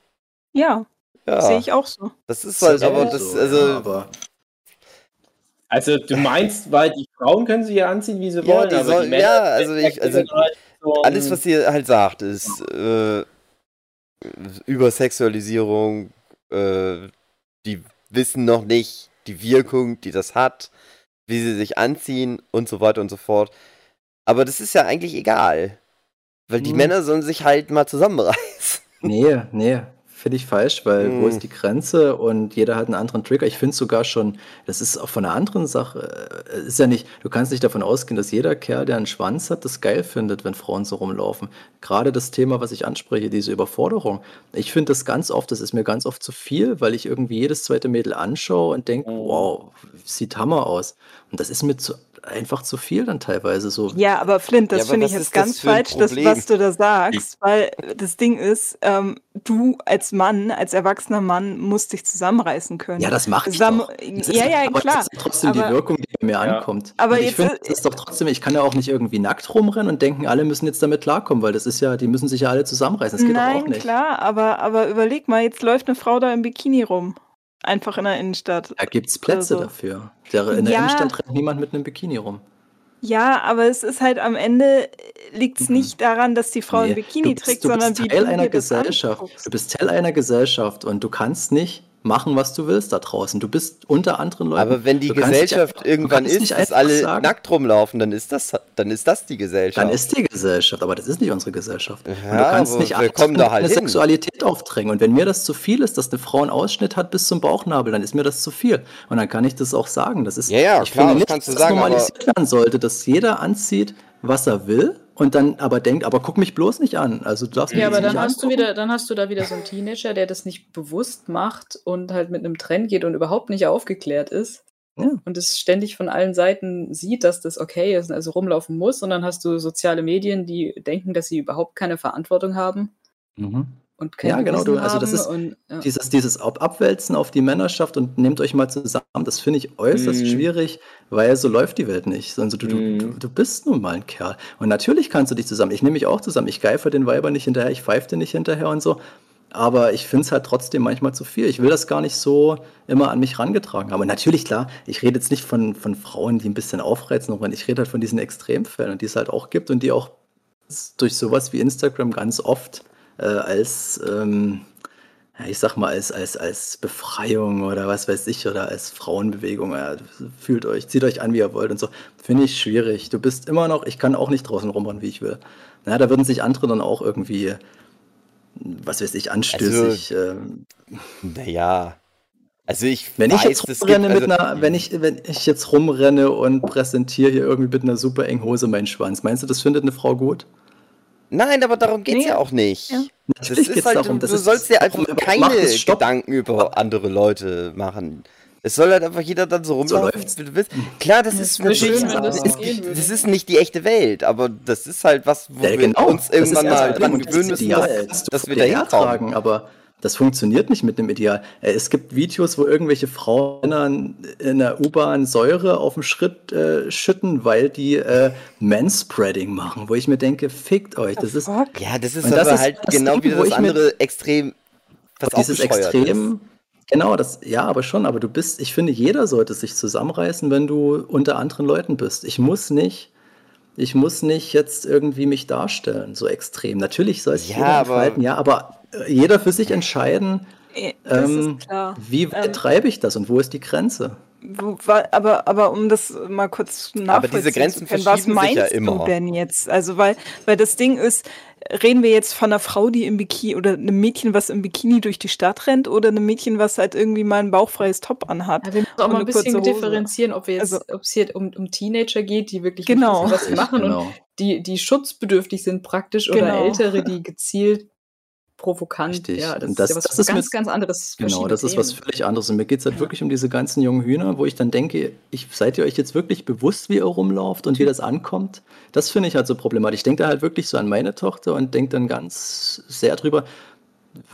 ja, Ja, sehe ich auch so. das ist halt, aber das, So, also, ja, aber Also du meinst, weil die Frauen können sie ja anziehen, wie sie Ja, wollen, die aber sollen- die Männer ja, also ich- also halt alles, was ihr halt sagt, ist äh, Übersexualisierung, äh, die wissen noch nicht die Wirkung, die das hat, wie sie sich anziehen und so weiter und so fort. Aber das ist ja eigentlich egal. Weil die Hm. Männer sollen sich halt mal zusammenreißen. nee, nee, finde ich falsch, weil wo Hm. ist die Grenze und jeder hat einen anderen Trigger. Ich finde sogar schon, das ist auch von einer anderen Sache, äh, ist ja nicht, du kannst nicht davon ausgehen, dass jeder Kerl, der einen Schwanz hat, das geil findet, wenn Frauen so rumlaufen. Gerade das Thema, was ich anspreche, diese Überforderung. Ich finde das ganz oft, das ist mir ganz oft zu viel, weil ich irgendwie jedes zweite Mädel anschaue und denke, Mhm. wow, sieht Hammer aus. Und das ist mir zu, einfach zu viel dann teilweise so. Ja, aber Flint, Ja, das aber finde ich jetzt ist das ganz ein falsch, das, was du da sagst, weil das Ding ist, ähm, du als Mann, als erwachsener Mann, musst dich zusammenreißen können. Ja, das mache ich Sam- doch. Das ist ja, doch- ja, aber klar. Das ist trotzdem aber, die Wirkung, die bei mir Ja. ankommt. Aber und ich jetzt, finde, äh, das ist doch trotzdem, ich kann ja auch nicht irgendwie nackt rumrennen und denken, alle müssen jetzt damit klarkommen, weil das ist ja, die müssen sich ja alle zusammenreißen. Das geht doch auch Nein, nicht. klar, aber, aber überleg mal, jetzt läuft eine Frau da im Bikini rum. Einfach in der Innenstadt. Da gibt es Plätze Also, dafür. In der ja. Innenstadt rennt niemand mit einem Bikini rum. Ja, aber es ist halt am Ende liegt es Mhm. nicht daran, dass die Frau ein Nee, Bikini du bist, trägt, du sondern bist wie Teil du einer dir das Gesellschaft. Du bist Teil einer Gesellschaft und du kannst nicht machen, was du willst da draußen. Du bist unter anderen Leuten. Aber wenn die nicht Gesellschaft du irgendwann ist, nicht dass alle sagen- nackt rumlaufen, dann ist das, dann ist das die Gesellschaft. Dann ist die Gesellschaft, aber das ist nicht unsere Gesellschaft. und du Ja, kannst nicht wir kommen da halt deine hin. Sexualität aufdrängen. Und wenn mir das zu viel ist, dass eine Frau einen Ausschnitt hat bis zum Bauchnabel, dann ist mir das zu viel. Und dann kann ich das auch sagen. Das ist, Ja, ja, ich klar, finde das nicht, dass das normalisiert werden sollte, dass jeder anzieht, was er will und dann aber denkt, aber guck mich bloß nicht an. Also du darfst Ja, aber dann hast du angucken. wieder, dann hast du da wieder so einen Teenager, der das nicht bewusst macht und halt mit einem Trend geht und überhaupt nicht aufgeklärt ist. Ja. Und es ständig von allen Seiten sieht, dass das okay ist, also rumlaufen muss. Und dann hast du soziale Medien, die denken, dass sie überhaupt keine Verantwortung haben Mhm. Und kein Ja, genau, du- also das ist und, ja. Dieses, dieses Ab- Abwälzen auf die Männerschaft und nehmt euch mal zusammen, das finde ich äußerst Mhm. schwierig, weil so läuft die Welt nicht. Also du, Mhm. du, du bist nun mal ein Kerl. Und natürlich kannst du dich zusammen, ich nehme mich auch zusammen, ich geife den Weibern nicht hinterher, ich pfeife dir nicht hinterher und so. Aber ich finde es halt trotzdem manchmal zu viel. Ich will das gar nicht so immer an mich rangetragen haben. Und natürlich, klar, ich rede jetzt nicht von, von Frauen, die ein bisschen aufreizen, sondern ich rede halt von diesen Extremfällen, die es halt auch gibt und die auch durch sowas wie Instagram ganz oft äh, als, ähm, ja, ich sag mal, als, als, als Befreiung oder was weiß ich, oder als Frauenbewegung, ja, fühlt euch, zieht euch an, wie ihr wollt und so, finde ich schwierig. Du bist immer noch, ich kann auch nicht draußen rumrennen, wie ich will. Na, da würden sich andere dann auch irgendwie was weiß ich, anstößig. Also, ähm, naja. Also ich wenn weiß, ich jetzt rumrenne gibt, also, mit einer, wenn ich, wenn ich jetzt rumrenne und präsentiere hier irgendwie mit einer super engen Hose meinen Schwanz, meinst du, das findet eine Frau gut? Nein, aber darum geht es nee. ja auch nicht. Ja. Das ist halt, darum, du, du sollst dir einfach keine Gedanken über andere Leute machen. Es soll halt einfach jeder dann so rumlaufen, so wie du willst. Klar, das, das ist natürlich, schön, das, ist, das ist nicht die echte Welt, aber das ist halt was, wo ja, genau. wir uns irgendwann mal dran gewöhnen müssen, dass, dass wir da hinkommen. Aber das funktioniert nicht mit dem Ideal. Äh, es gibt Videos, wo irgendwelche Frauen in der U-Bahn Säure auf dem Schritt äh, schütten, weil die äh, Manspreading machen, wo ich mir denke, fickt euch. Das ist, ja, das ist aber das halt ist genau wie das andere Extrem, was dieses Extrem, ist. Genau, das, ja, aber schon, aber du bist, ich finde, jeder sollte sich zusammenreißen, wenn du unter anderen Leuten bist. Ich muss nicht, ich muss nicht jetzt irgendwie mich darstellen, so extrem. Natürlich soll es ja, jeder entfalten, ja, aber äh, jeder für sich entscheiden, ähm, wie weit ähm, treibe ich das und wo ist die Grenze? Aber, aber um das mal kurz nachvollziehen aber diese Grenzen zu können, was meinst ja immer. du denn jetzt? Also weil, weil das Ding ist, reden wir jetzt von einer Frau, die im Bikini oder einem Mädchen, was im Bikini durch die Stadt rennt oder einem Mädchen, was halt irgendwie mal ein bauchfreies Top anhat. Ja, wir müssen auch mal ein bisschen differenzieren, ob wir jetzt, also, ob es hier um, um Teenager geht, die wirklich genau. was machen genau. und die, die schutzbedürftig sind praktisch genau. oder Ältere, die gezielt provokant. Richtig. Ja, das, das, ist ja was das ist ganz, mit, ganz anderes. Genau, das ist was völlig anderes. Und mir geht es halt ja. wirklich um diese ganzen jungen Hühner, wo ich dann denke, ich, seid ihr euch jetzt wirklich bewusst, wie ihr rumlauft und wie das ankommt? Das finde ich halt so problematisch. Ich denke da halt wirklich so an meine Tochter und denke dann ganz sehr drüber,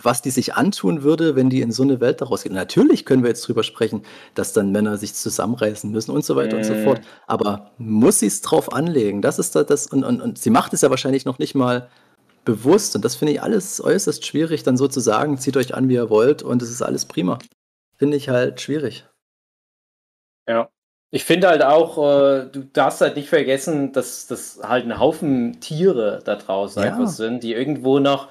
was die sich antun würde, wenn die in so eine Welt daraus geht. Natürlich können wir jetzt drüber sprechen, dass dann Männer sich zusammenreißen müssen und so weiter mm. und so mhm. fort. Aber muss sie es drauf anlegen? Das ist da das, und, und, und sie macht es ja wahrscheinlich noch nicht mal bewusst. Und das finde ich alles äußerst schwierig, dann so zu sagen, zieht euch an, wie ihr wollt und es ist alles prima. Finde ich halt schwierig. Ja. Ich finde halt auch, äh, du darfst halt nicht vergessen, dass das halt ein Haufen Tiere da draußen ja. einfach sind, die irgendwo noch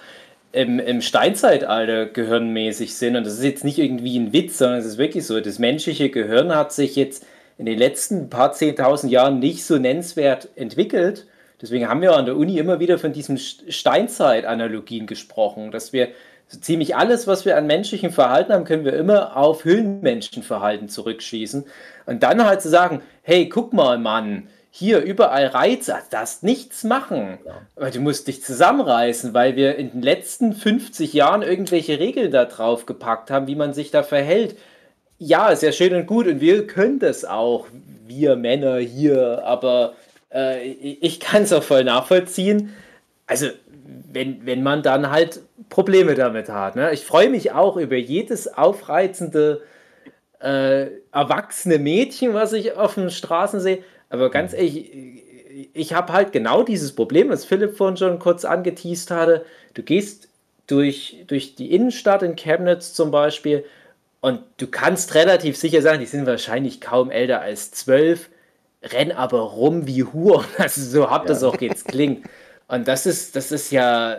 im, im Steinzeitalter gehirnmäßig sind. Und das ist jetzt nicht irgendwie ein Witz, sondern es ist wirklich so. Das menschliche Gehirn hat sich jetzt in den letzten paar zehntausend Jahren nicht so nennenswert entwickelt. Deswegen haben wir an der Uni immer wieder von diesen Steinzeit-Analogien gesprochen, dass wir so ziemlich alles, was wir an menschlichem Verhalten haben, können wir immer auf Höhlenmenschenverhalten zurückschießen. Und dann halt zu sagen, hey, guck mal, Mann, hier überall Reize, das nichts machen. Ja. Du musst dich zusammenreißen, weil wir in den letzten 50 Jahren irgendwelche Regeln da drauf gepackt haben, wie man sich da verhält. Ja, ist ja schön und gut und wir können das auch, wir Männer hier, aber äh, ich kann es auch voll nachvollziehen. Also, wenn, wenn man dann halt Probleme damit hat. Ne? Ich freue mich auch über jedes aufreizende äh, erwachsene Mädchen, was ich auf den Straßen sehe. Aber ganz mhm. ehrlich, ich habe halt genau dieses Problem, was Philipp vorhin schon kurz angeteased hatte. Du gehst durch, durch die Innenstadt in Chemnitz zum Beispiel und du kannst relativ sicher sagen, die sind wahrscheinlich kaum älter als zwölf renn aber rum wie Huren. <laughs> Also so habt ja. das auch jetzt klingt. Und das ist, das ist ja,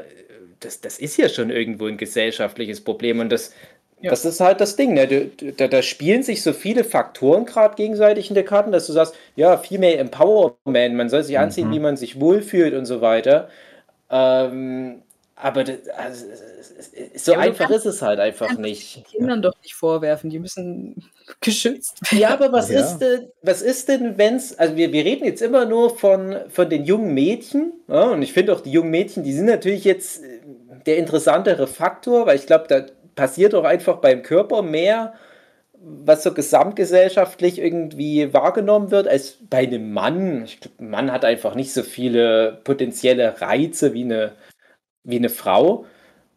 das, das ist ja schon irgendwo ein gesellschaftliches Problem. Und das, ja. das ist halt das Ding. Ne? Da, da spielen sich so viele Faktoren gerade gegenseitig in der Karten, dass du sagst, ja, viel mehr Empowerment, man soll sich anziehen, mhm. wie man sich wohlfühlt und so weiter. Ähm, aber das, also, so ja, einfach ist es halt einfach nicht. Kindern doch nicht vorwerfen, die müssen <laughs> geschützt werden. Ja, aber was ja. ist denn, was ist denn, wenn es, also wir, wir reden jetzt immer nur von, von den jungen Mädchen, ja, und ich finde auch die jungen Mädchen, die sind natürlich jetzt der interessantere Faktor, weil ich glaube, da passiert auch einfach beim Körper mehr, was so gesamtgesellschaftlich irgendwie wahrgenommen wird, als bei einem Mann. Ich glaube, ein Mann hat einfach nicht so viele potenzielle Reize wie eine wie eine Frau.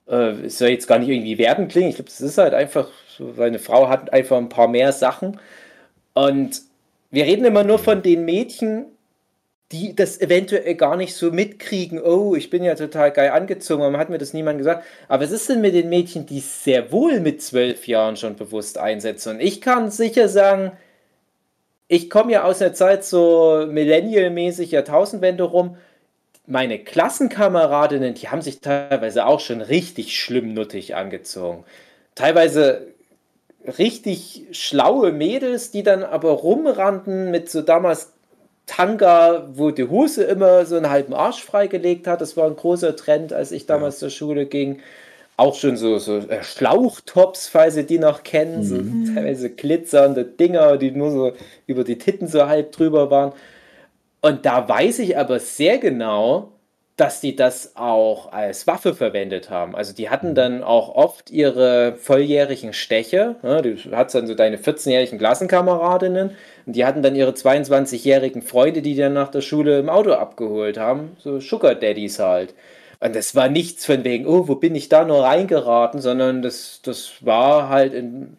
Äh, es soll jetzt gar nicht irgendwie werden klingen. Ich glaube, es ist halt einfach weil eine Frau hat einfach ein paar mehr Sachen. Und wir reden immer nur von den Mädchen, die das eventuell gar nicht so mitkriegen. Oh, ich bin ja total geil angezogen, warum hat mir das niemand gesagt? Aber es ist denn mit den Mädchen, die sehr wohl mit zwölf Jahren schon bewusst einsetzen? Und ich kann sicher sagen, ich komme ja aus einer Zeit so Millennial-mäßig, Jahrtausendwende rum meine Klassenkameradinnen, die haben sich teilweise auch schon richtig schlimm nuttig angezogen. Teilweise richtig schlaue Mädels, die dann aber rumrannten mit so damals Tanga, wo die Hose immer so einen halben Arsch freigelegt hat. Das war ein großer Trend, als ich damals ja. zur Schule ging. auch schon so, so äh, Schlauchtops, falls ihr die noch kennen, so Mhm. teilweise glitzernde Dinger, die nur so über die Titten so halb drüber waren. Und da weiß ich aber sehr genau, dass die das auch als Waffe verwendet haben. Also die hatten dann auch oft ihre volljährigen Steche. Ja, du hast dann so deine 14-jährigen Klassenkameradinnen und die hatten dann ihre 22-jährigen Freunde, die die dann nach der Schule im Auto abgeholt haben. So Sugar Daddies halt. Und das war nichts von wegen, oh, wo bin ich da nur reingeraten, sondern das, das war halt in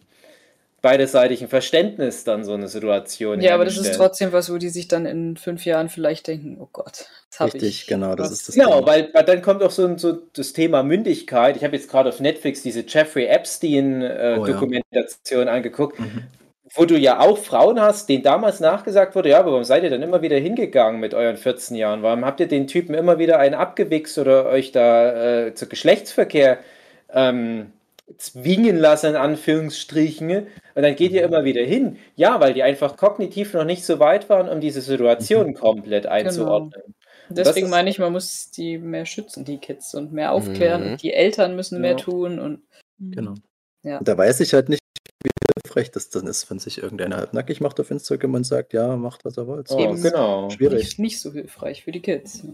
beiderseitigem Verständnis dann so eine Situation. Ja, aber das ist trotzdem was, wo die sich dann in fünf Jahren vielleicht denken, oh Gott, das habe Richtig, ich. genau, das was- ist das Genau, Thema. weil, weil dann kommt auch so, ein- so das Thema Mündigkeit. Ich habe jetzt gerade auf Netflix diese Jeffrey Oh ja. Epstein-Dokumentation angeguckt, Mhm. wo du ja auch Frauen hast, denen damals nachgesagt wurde, ja, aber warum seid ihr dann immer wieder hingegangen mit euren 14 Jahren? Warum habt ihr den Typen immer wieder einen abgewichst oder euch da äh, zu Geschlechtsverkehr ähm, zwingen lassen, in Anführungsstrichen? Und dann geht ihr immer wieder hin. Ja, weil die einfach kognitiv noch nicht so weit waren, um diese Situation komplett einzuordnen. Das Deswegen ist- meine ich, man muss die mehr schützen, die Kids, und mehr aufklären. Mhm. Und die Eltern müssen mehr Ja. tun. Und Genau. Ja. Da weiß ich halt nicht, wie hilfreich das dann ist, wenn sich irgendeiner halb nackig macht auf Instagram und sagt, ja, macht was ihr wollt. Oh, Eben. genau. Schwierig. nicht, nicht so hilfreich für die Kids.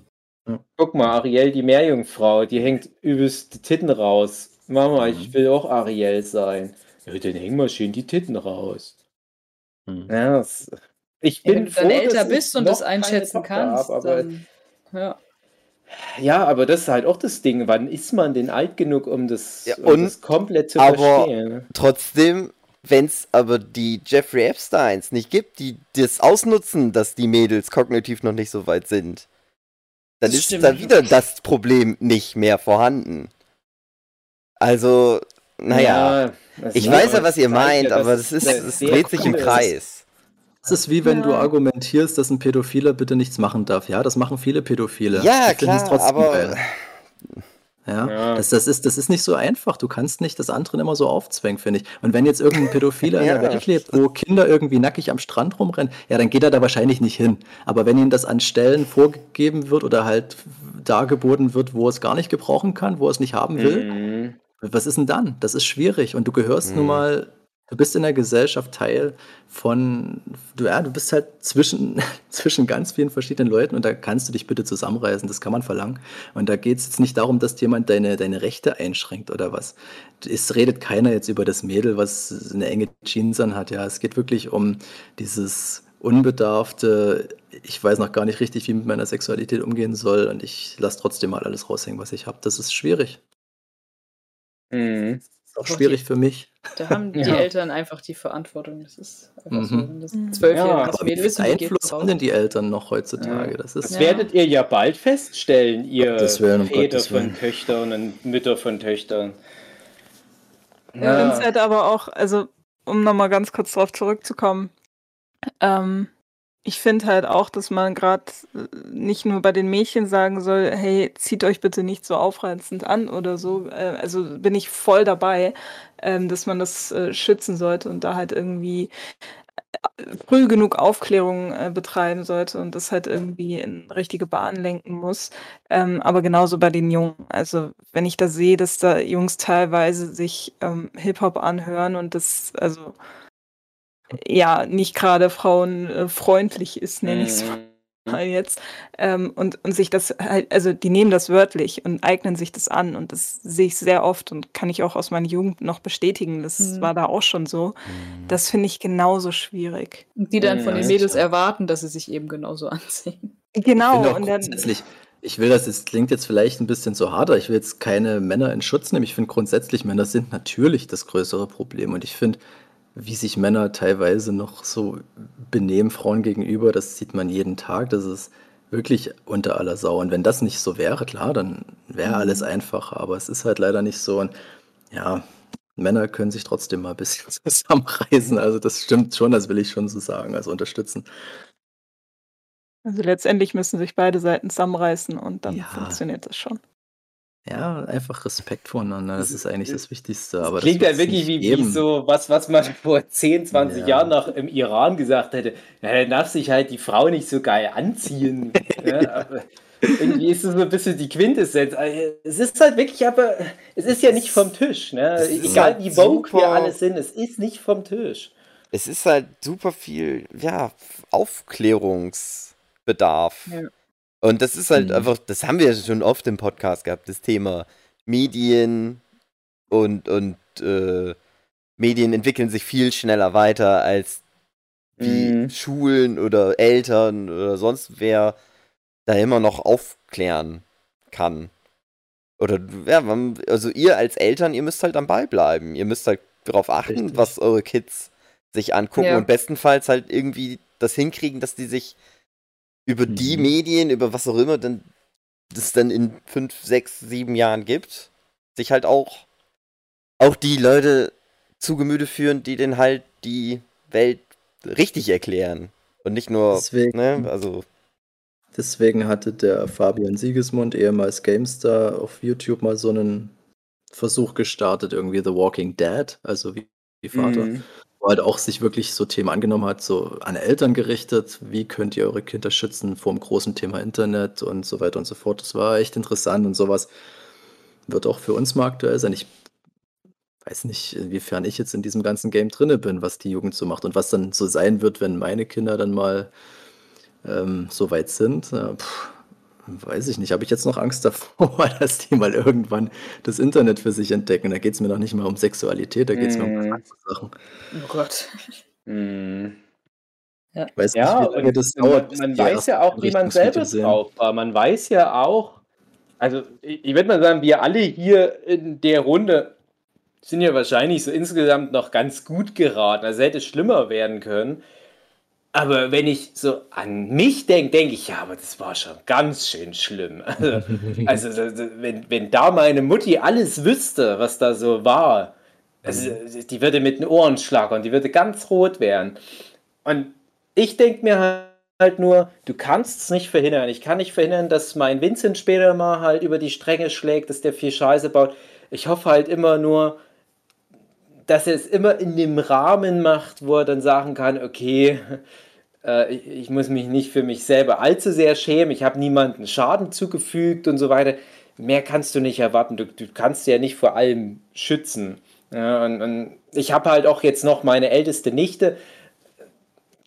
Guck mal, Ariel, die Meerjungfrau, die hängt übelst die Titten raus. Mama, ich Mhm. will auch Ariel sein. Ja, dann hängen wir schön die Titten raus. Hm. Ja, das, ich Ja, bin wenn du dann froh, älter bist und das einschätzen kannst, hab, aber, dann, ja. ja, aber das ist halt auch das Ding. Wann ist man denn alt genug, um das, Ja, um und- das komplett zu aber- verstehen? Trotzdem, wenn es aber die Jeffrey Epsteins nicht gibt, die das ausnutzen, dass die Mädels kognitiv noch nicht so weit sind, dann Das ist stimmt. da wieder das Problem nicht mehr vorhanden. Also, naja, Ja, ich weiß ja, was ihr meint, ja, aber das ist, es dreht sich im. Kreis. Das ist wie wenn du argumentierst, dass ein Pädophiler bitte nichts machen darf. Ja, das machen viele Pädophile. Ja, Die klar, trotzdem aber geil. Ja, Ja. Das, das, ist, das ist nicht so einfach. Du kannst nicht das anderen immer so aufzwängen, finde ich. Und wenn jetzt irgendein Pädophiler <laughs> in Ja. der Welt lebt, wo Kinder irgendwie nackig am Strand rumrennen, ja, dann geht er da wahrscheinlich nicht hin. Aber wenn ihm das an Stellen vorgegeben wird oder halt dargeboten wird, wo er es gar nicht gebrauchen kann, wo er es nicht haben will, Mhm. Was ist denn dann? Das ist schwierig. Und du gehörst nun Mhm. mal, du bist in der Gesellschaft Teil von, du, ja, du bist halt zwischen, <laughs> zwischen ganz vielen verschiedenen Leuten und da kannst du dich bitte zusammenreißen. Das kann man verlangen. Und da geht es jetzt nicht darum, dass jemand deine, deine Rechte einschränkt oder was. Es redet keiner jetzt über das Mädel, was eine enge Jeans anhat. Ja, es geht wirklich um dieses unbedarfte, ich weiß noch gar nicht richtig, wie ich mit meiner Sexualität umgehen soll und ich lasse trotzdem mal alles raushängen, was ich habe. Das ist schwierig. Mhm. Ist auch schwierig für mich. Da haben die <laughs> Ja. Eltern einfach die Verantwortung. Das ist einfach so. Mhm. Wenn das Mhm. Ja, Mädel ist die Einfluss haben denn die Eltern noch heutzutage? Ja. Das Das ist Ja. werdet ihr ja bald feststellen, ihr Willen, um Väter von. Töchtern und Mütter von Töchtern. Ja, ist halt aber auch, also um nochmal ganz kurz darauf zurückzukommen, ähm, ich finde halt auch, dass man gerade nicht nur bei den Mädchen sagen soll, hey, zieht euch bitte nicht so aufreizend an oder so. Äh, also bin ich voll dabei, ähm, dass man das äh, schützen sollte und da halt irgendwie äh, früh genug Aufklärung äh, betreiben sollte und das halt irgendwie in richtige Bahn lenken muss. Ähm, aber genauso bei den Jungen. Also wenn ich da sehe, dass da Jungs teilweise sich ähm, Hip-Hop anhören und das also ja nicht gerade frauenfreundlich ist, nenne ich es Mhm. mal jetzt. Ähm, und, und sich das halt, also die nehmen das wörtlich und eignen sich das an. Und das sehe ich sehr oft und kann ich auch aus meiner Jugend noch bestätigen. Das Mhm. war da auch schon so. Das finde ich genauso schwierig. Und die dann von Mhm. den Mädels erwarten, dass sie sich eben genauso <laughs> anziehen. Ich Genau. und dann, grundsätzlich, ich will das, es klingt jetzt vielleicht ein bisschen zu hart, aber ich will jetzt keine Männer in Schutz nehmen. Ich finde grundsätzlich, Männer sind natürlich das größere Problem. Und ich finde, wie sich Männer teilweise noch so benehmen Frauen gegenüber, das sieht man jeden Tag. Das ist wirklich unter aller Sau. Und wenn das nicht so wäre, klar, dann wäre alles einfacher. Aber es ist halt leider nicht so. Und ja, Männer können sich trotzdem mal ein bisschen <laughs> zusammenreißen. Also das stimmt schon, das will ich schon so sagen, also unterstützen. also letztendlich müssen sich beide Seiten zusammenreißen und dann Ja. funktioniert das schon. Ja, einfach Respekt voneinander, das ist eigentlich das Wichtigste. Aber Klingt das ja wird's wirklich wie, wie so was, was man <laughs> vor 10, 20 Ja. Jahren noch im Iran gesagt hätte. Ja, dann darf sich halt die Frau nicht so geil anziehen. <laughs> ja, aber irgendwie ist es so ein bisschen die Quintessenz. Also, Es ist halt wirklich, aber es ist ja nicht vom Tisch. Ne? Egal halt wie woke wir alle sind, es ist nicht vom Tisch. Es ist halt super viel, ja, Aufklärungsbedarf. Ja. Und das ist halt Mhm. einfach, das haben wir ja schon oft im Podcast gehabt, das Thema Medien und, und äh, Medien entwickeln sich viel schneller weiter als wie Mhm. Schulen oder Eltern oder sonst wer da immer noch aufklären kann. Oder ja, man, also ihr als Eltern, ihr müsst halt am Ball bleiben. Ihr müsst halt darauf achten, Richtig. was eure Kids sich angucken Ja. und bestenfalls halt irgendwie das hinkriegen, dass die sich über die Mhm. Medien, über was auch immer, dann das dann in fünf, sechs, sieben Jahren gibt, sich halt auch auch die Leute zu Gemüte führen, die den halt die Welt richtig erklären und nicht nur, Deswegen, ne, also deswegen hatte der Fabian Siegesmund, ehemals GameStar, auf YouTube mal so einen Versuch gestartet, irgendwie The Walking Dead, also wie, wie Vater, Mhm. Halt auch sich wirklich so Themen angenommen hat, so an Eltern gerichtet, wie könnt ihr eure Kinder schützen vor dem großen Thema Internet und so weiter und so fort. Das war echt interessant und sowas wird auch für uns mal aktuell sein. Ich weiß nicht, inwiefern ich jetzt in diesem ganzen Game drinne bin, was die Jugend so macht und was dann so sein wird, wenn meine Kinder dann mal ähm, so weit sind. Pff, weiß ich nicht. Habe ich jetzt noch Angst davor, <laughs> dass die mal irgendwann das Internet für sich entdecken? Da geht es mir noch nicht mal um Sexualität, da geht es mir um Mhm. andere Sachen. Oh Gott. Mhm. Ich weiß Ja, nicht, wie lange und das man, dauert. man die weiß ja auch, wie man selber drauf war. Man weiß ja auch, also ich, ich würde mal sagen, wir alle hier in der Runde sind ja wahrscheinlich so insgesamt noch ganz gut geraten. Also hätte es schlimmer werden können. Aber wenn ich so an mich denke, denke ich, ja, aber das war schon ganz schön schlimm. <laughs> Also, <laughs> also wenn, wenn da meine Mutti alles wüsste, was da so war, also, die würde mit den Ohren schlackern, die würde ganz rot werden. Und ich denke mir halt nur, du kannst es nicht verhindern. Ich kann nicht verhindern, dass mein Vincent später mal halt über die Stränge schlägt, dass der viel Scheiße baut. Ich hoffe halt immer nur, dass er es immer in dem Rahmen macht, wo er dann sagen kann, okay, äh, ich, muss mich nicht für mich selber allzu sehr schämen, ich habe niemanden Schaden zugefügt und so weiter. Mehr kannst du nicht erwarten. Du, du kannst ja nicht vor allem schützen. Ja, und, und ich habe halt auch jetzt noch meine älteste Nichte.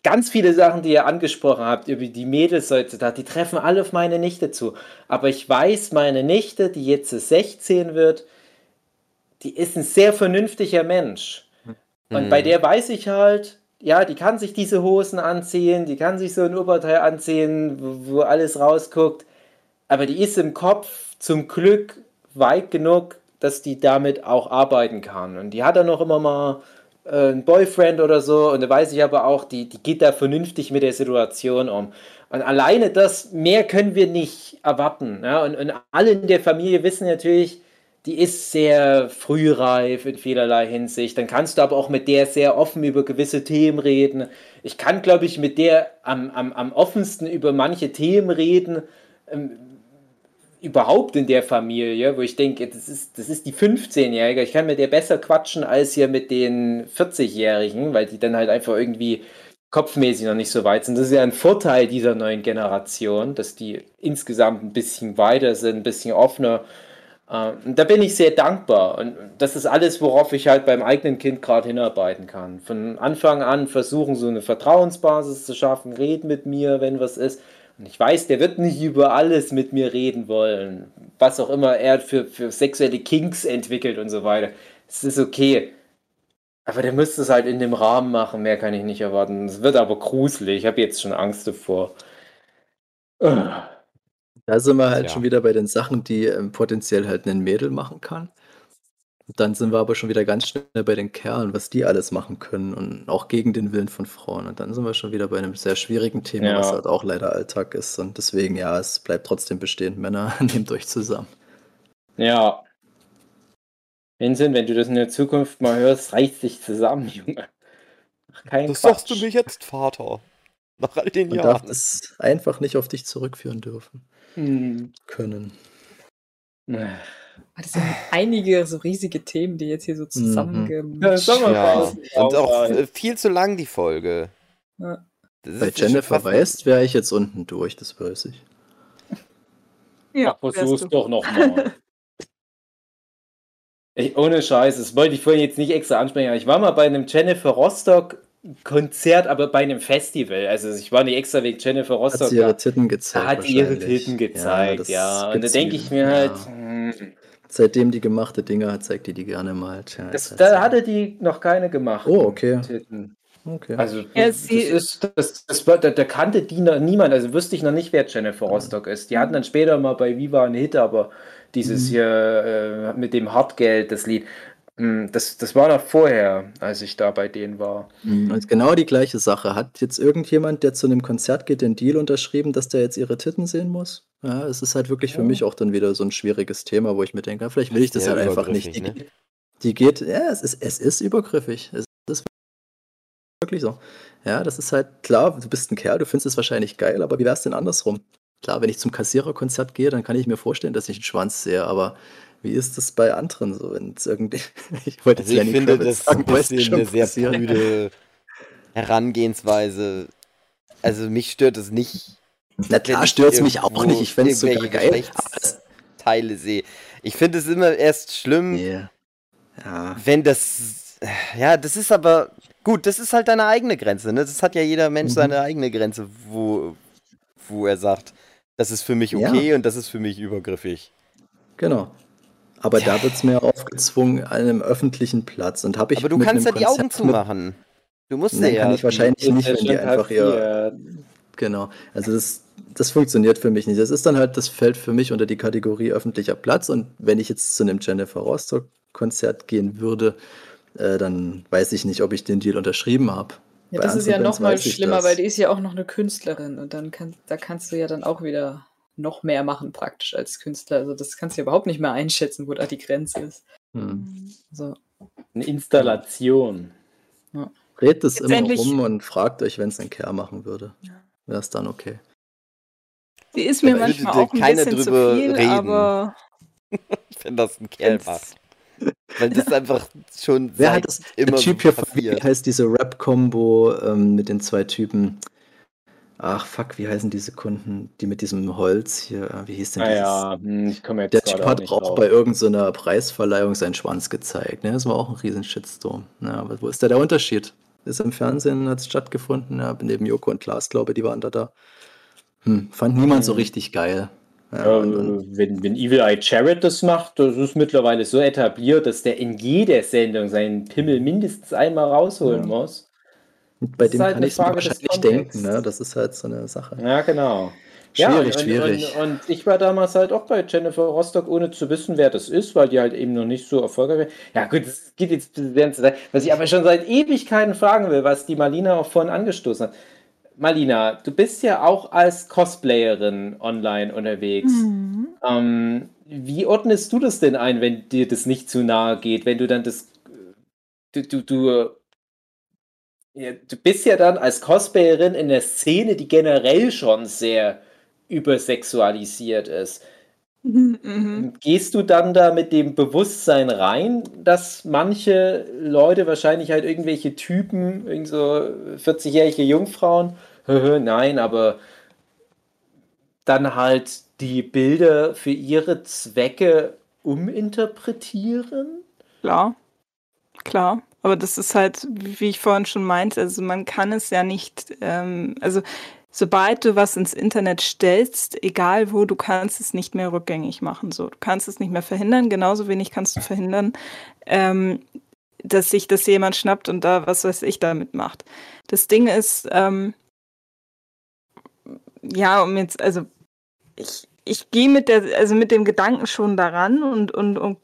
Ganz viele Sachen, die ihr angesprochen habt, über die Mädels heutzutage, die treffen alle auf meine Nichte zu. Aber ich weiß, meine Nichte, die jetzt 16 wird, die ist ein sehr vernünftiger Mensch. Und Mhm. bei der weiß ich halt, ja, die kann sich diese Hosen anziehen, die kann sich so ein Oberteil anziehen, wo, wo alles rausguckt. Aber die ist im Kopf zum Glück weit genug, dass die damit auch arbeiten kann. Und die hat dann noch immer mal äh, einen Boyfriend oder so. Und da weiß ich aber auch, die, die geht da vernünftig mit der Situation um. Und alleine das, mehr können wir nicht erwarten. Ja? Und, und alle in der Familie wissen natürlich, die ist sehr frühreif in vielerlei Hinsicht. Dann kannst du aber auch mit der sehr offen über gewisse Themen reden. Ich kann, glaube ich, mit der am, am, am offensten über manche Themen reden, ähm, überhaupt in der Familie, wo ich denke, das ist, das ist die 15-Jährige. Ich kann mit der besser quatschen als hier mit den 40-Jährigen, weil die dann halt einfach irgendwie kopfmäßig noch nicht so weit sind. Das ist ja ein Vorteil dieser neuen Generation, dass die insgesamt ein bisschen weiter sind, ein bisschen offener. Äh, und da bin ich sehr dankbar. Und das ist alles, worauf ich halt beim eigenen Kind gerade hinarbeiten kann. Von Anfang an versuchen, so eine Vertrauensbasis zu schaffen, red mit mir, wenn was ist. Und ich weiß, der wird nicht über alles mit mir reden wollen. Was auch immer er für, für sexuelle Kinks entwickelt und so weiter. Es ist okay. Aber der müsste es halt in dem Rahmen machen. Mehr kann ich nicht erwarten. Es wird aber gruselig. Ich habe jetzt schon Angst davor. Ah. Da sind wir halt Ja. schon wieder bei den Sachen, die ähm, potenziell halt ein Mädel machen kann. Und dann sind wir aber schon wieder ganz schnell bei den Kerlen, was die alles machen können und auch gegen den Willen von Frauen. Und dann sind wir schon wieder bei einem sehr schwierigen Thema, Ja. was halt auch leider Alltag ist. Und deswegen, ja, es bleibt trotzdem bestehen. Männer, <laughs> nehmt euch zusammen. Ja. Vincent, wenn du das in der Zukunft mal hörst, reiß dich zusammen, <laughs> Junge. Mach keinen Das Quatsch. sagst du mir jetzt, Vater. Nach all den Man darf Jahren. es einfach nicht auf dich zurückführen dürfen Hm. können. Ah, Das sind einige so riesige Themen, die jetzt hier so Mhm. zusammen. Ja, Ja, und auch äh, viel zu lang die Folge. Ja. Das Bei Jennifer Weist wäre ich jetzt unten durch, das weiß ich. Ja, Ach, versuch's doch nochmal. <laughs> Ohne Scheiß, das wollte ich vorhin jetzt nicht extra ansprechen, aber ich war mal bei einem Jennifer Rostock Konzert, aber bei einem Festival. Also ich war nicht extra wegen Jennifer Hat Rostock sie da. ihre Titten gezeigt. Hat sie ihre. Titten gezeigt, ja. das Und da denke ich mir halt, Ja. hm, Seitdem die gemachte Dinger hat, zeigt die die gerne mal. Tja, das, halt da so. hatte die noch keine gemacht. Oh, okay. Titten. okay. Also Ja, das sie- ist, das, das, da, da kannte die noch niemand, also wüsste ich noch nicht, wer Jennifer Rostock ist. Die hatten dann später mal bei Viva einen Hit, aber dieses Mhm. hier äh, mit dem Hartgeld, das Lied, das, das war noch vorher, als ich da bei denen war. Mhm, Und genau die gleiche Sache. Hat jetzt irgendjemand, der zu einem Konzert geht, den Deal unterschrieben, dass der jetzt ihre Titten sehen muss? Ja, es ist halt wirklich für Ja. mich auch dann wieder so ein schwieriges Thema, wo ich mir denke, ja, vielleicht will ich das Sehr halt einfach nicht. Die, ne? die geht, ja, es ist, es ist übergriffig. Es ist wirklich so. Ja, das ist halt klar, du bist ein Kerl, du findest es wahrscheinlich geil, aber wie wär's denn andersrum? Klar, wenn ich zum Kassiererkonzert gehe, dann kann ich mir vorstellen, dass ich einen Schwanz sehe, aber wie ist das bei anderen so? Wenn's irgendwie, <laughs> ich wollte Also ich Lenny finde, Kravitz das ist ein sagen, bisschen schon, eine sehr passiert. prüde Herangehensweise. Also mich stört es nicht. Na klar stört es mich auch nicht, ich fände es sogar geil. Geschlechtsteile sehe. Ich finde es immer erst schlimm, Nee. Ja, wenn das. Ja, das ist aber. Gut, das ist halt deine eigene Grenze. Ne? Das hat ja jeder Mensch Mhm. seine eigene Grenze, wo, wo er sagt, das ist für mich Ja. okay und das ist für mich übergriffig. genau. Aber da wird es mir aufgezwungen an einem öffentlichen Platz. Und habe ich aber du mit kannst ja die Augen Konzert zumachen. Du musst Nein, ja. kann ich wahrscheinlich nicht, wenn die einfach ihr. hier. Genau. Also das, das funktioniert für mich nicht. Das ist dann halt, das fällt für mich unter die Kategorie öffentlicher Platz. Und wenn ich jetzt zu einem Jennifer Rostock-Konzert gehen würde, äh, dann weiß ich nicht, ob ich den Deal unterschrieben habe. Ja, Bei das ist ja anderen noch Bands mal weiß ich schlimmer, das. weil die ist ja auch noch eine Künstlerin und dann kann, da kannst du ja dann auch wieder noch mehr machen praktisch als Künstler. Also das kannst du ja überhaupt nicht mehr einschätzen, wo da die Grenze ist. Hm. So. Eine Installation. Redet es immer rum und fragt euch, wenn es ein Kerl machen würde. Wäre es dann okay. Die ist mir Aber manchmal auch ein bisschen zu drüber viel, reden. aber <laughs> wenn das ein Kerl macht. Weil das einfach schon Wer seit hat das? immer der so Typ hier von wie passiert. heißt diese Rap-Kombo ähm, mit den zwei Typen. Ach fuck, wie heißen diese Kunden, die mit diesem Holz hier, äh, wie hieß denn dieses? Naja, hm, ich komme jetzt Der Typ auch hat auch drauf. bei irgendeiner Preisverleihung seinen Schwanz gezeigt. Ne? Das war auch ein riesen Shitstorm. Ja, aber wo ist da der Unterschied? Ist im Fernsehen hat es stattgefunden, ja, neben Joko und Klaas, glaube ich, die waren da da. Hm, fand niemand so Hm. richtig geil. Ja, und, und, wenn, wenn Evil Eye Jared das macht, das ist mittlerweile so etabliert, dass der in jeder Sendung seinen Pimmel mindestens einmal rausholen Ja. muss. Bei ist dem halt kann ich es wahrscheinlich denken. Ne? Das ist halt so eine Sache. Ja, genau. Schwierig, ja, und, schwierig. Und, und ich war damals halt auch bei Jennifer Rostock, ohne zu wissen, wer das ist, weil die halt eben noch nicht so erfolgreich war. Ja, gut, das geht jetzt sehr ins Detail. Was ich aber schon seit Ewigkeiten fragen will, was die Malina auch vorhin angestoßen hat. Malina, du bist ja auch als Cosplayerin online unterwegs. Mhm. Ähm, wie ordnest du das denn ein, wenn dir das nicht zu nahe geht? Wenn du dann das. Du, du, du, ja, du bist ja dann als Cosplayerin in der Szene, die generell schon sehr übersexualisiert ist. Mhm. Gehst du dann da mit dem Bewusstsein rein, dass manche Leute wahrscheinlich halt irgendwelche Typen, irgend so 40-jährige Jungfrauen, nein, aber dann halt die Bilder für ihre Zwecke uminterpretieren? Klar, klar. Aber das ist halt, wie ich vorhin schon meinte, also man kann es ja nicht, ähm, also sobald du was ins Internet stellst, egal wo, du kannst es nicht mehr rückgängig machen. So, du kannst es nicht mehr verhindern. Genauso wenig kannst du verhindern, ähm, dass sich das jemand schnappt und da was weiß ich damit macht. Das Ding ist, ähm, ja, um jetzt, also ich, ich gehe mit der, also mit dem Gedanken schon daran und, und, und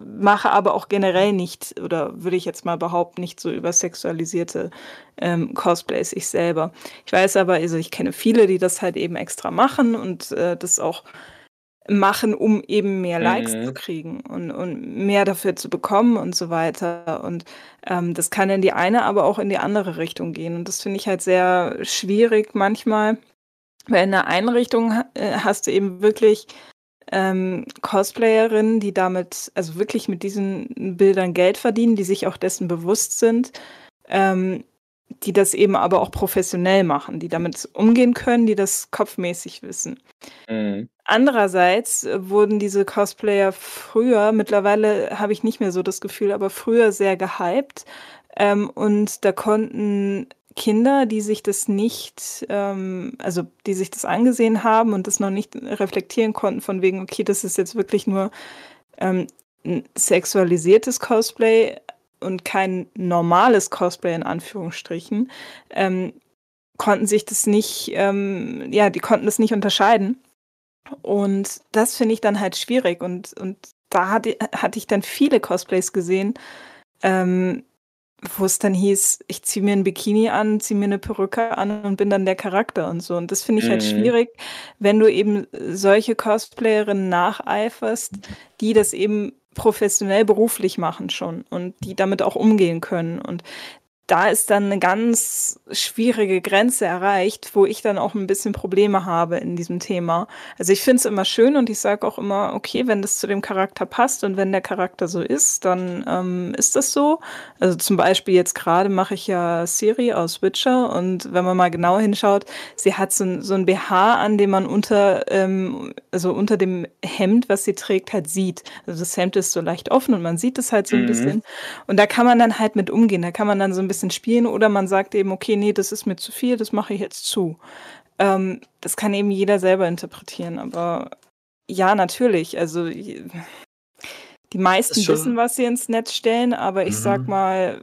mache aber auch generell nicht, oder würde ich jetzt mal behaupten, nicht so übersexualisierte ähm, Cosplays ich selber. Ich weiß aber, also ich kenne viele, die das halt eben extra machen und äh, das auch machen, um eben mehr Likes Mhm. zu kriegen und, und mehr dafür zu bekommen und so weiter. Und ähm, das kann in die eine, aber auch in die andere Richtung gehen. Und das finde ich halt sehr schwierig manchmal, weil in der einen Richtung ha- äh, hast du eben wirklich ähm, Cosplayerinnen, die damit, also wirklich mit diesen Bildern Geld verdienen, die sich auch dessen bewusst sind, ähm, die das eben aber auch professionell machen, die damit umgehen können, die das kopfmäßig wissen. Mhm. Andererseits wurden diese Cosplayer früher, mittlerweile habe ich nicht mehr so das Gefühl, aber früher sehr gehypt. Ähm, und da konnten Kinder, die sich das nicht, ähm, also die sich das angesehen haben und das noch nicht reflektieren konnten, von wegen, okay, das ist jetzt wirklich nur ähm, ein sexualisiertes Cosplay und kein normales Cosplay in Anführungsstrichen, ähm, konnten sich das nicht, ähm, ja, die konnten das nicht unterscheiden. Und das finde ich dann halt schwierig. Und, und da hatte, hatte ich dann viele Cosplays gesehen, ähm, wo es dann hieß, ich ziehe mir ein Bikini an, ziehe mir eine Perücke an und bin dann der Charakter und so. Und das finde ich halt mhm. halt schwierig, wenn du eben solche Cosplayerinnen nacheiferst, die das eben professionell beruflich machen schon und die damit auch umgehen können. Und da ist dann eine ganz schwierige Grenze erreicht, wo ich dann auch ein bisschen Probleme habe in diesem Thema. Also ich finde es immer schön und ich sage auch immer, okay, wenn das zu dem Charakter passt und wenn der Charakter so ist, dann ähm, ist das so. Also zum Beispiel jetzt gerade mache ich ja Siri aus Witcher und wenn man mal genau hinschaut, sie hat so ein, so ein BH an, dem man unter, ähm, also unter dem Hemd, was sie trägt, halt sieht. Also das Hemd ist so leicht offen und man sieht es halt so ein mhm. bisschen. Und da kann man dann halt mit umgehen. Da kann man dann so ein bisschen bisschen spielen oder man sagt eben, okay, nee, das ist mir zu viel, das mache ich jetzt zu. Ähm, das kann eben jeder selber interpretieren, aber ja, natürlich. Also die meisten wissen, was sie ins Netz stellen, aber ich mhm. sag mal.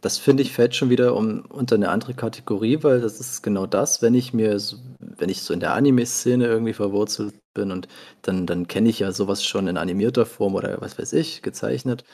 Das finde ich fällt schon wieder um, unter eine andere Kategorie, weil das ist genau das, wenn ich mir, wenn ich so in der Anime-Szene irgendwie verwurzelt bin und dann, dann kenne ich ja sowas schon in animierter Form oder was weiß ich, gezeichnet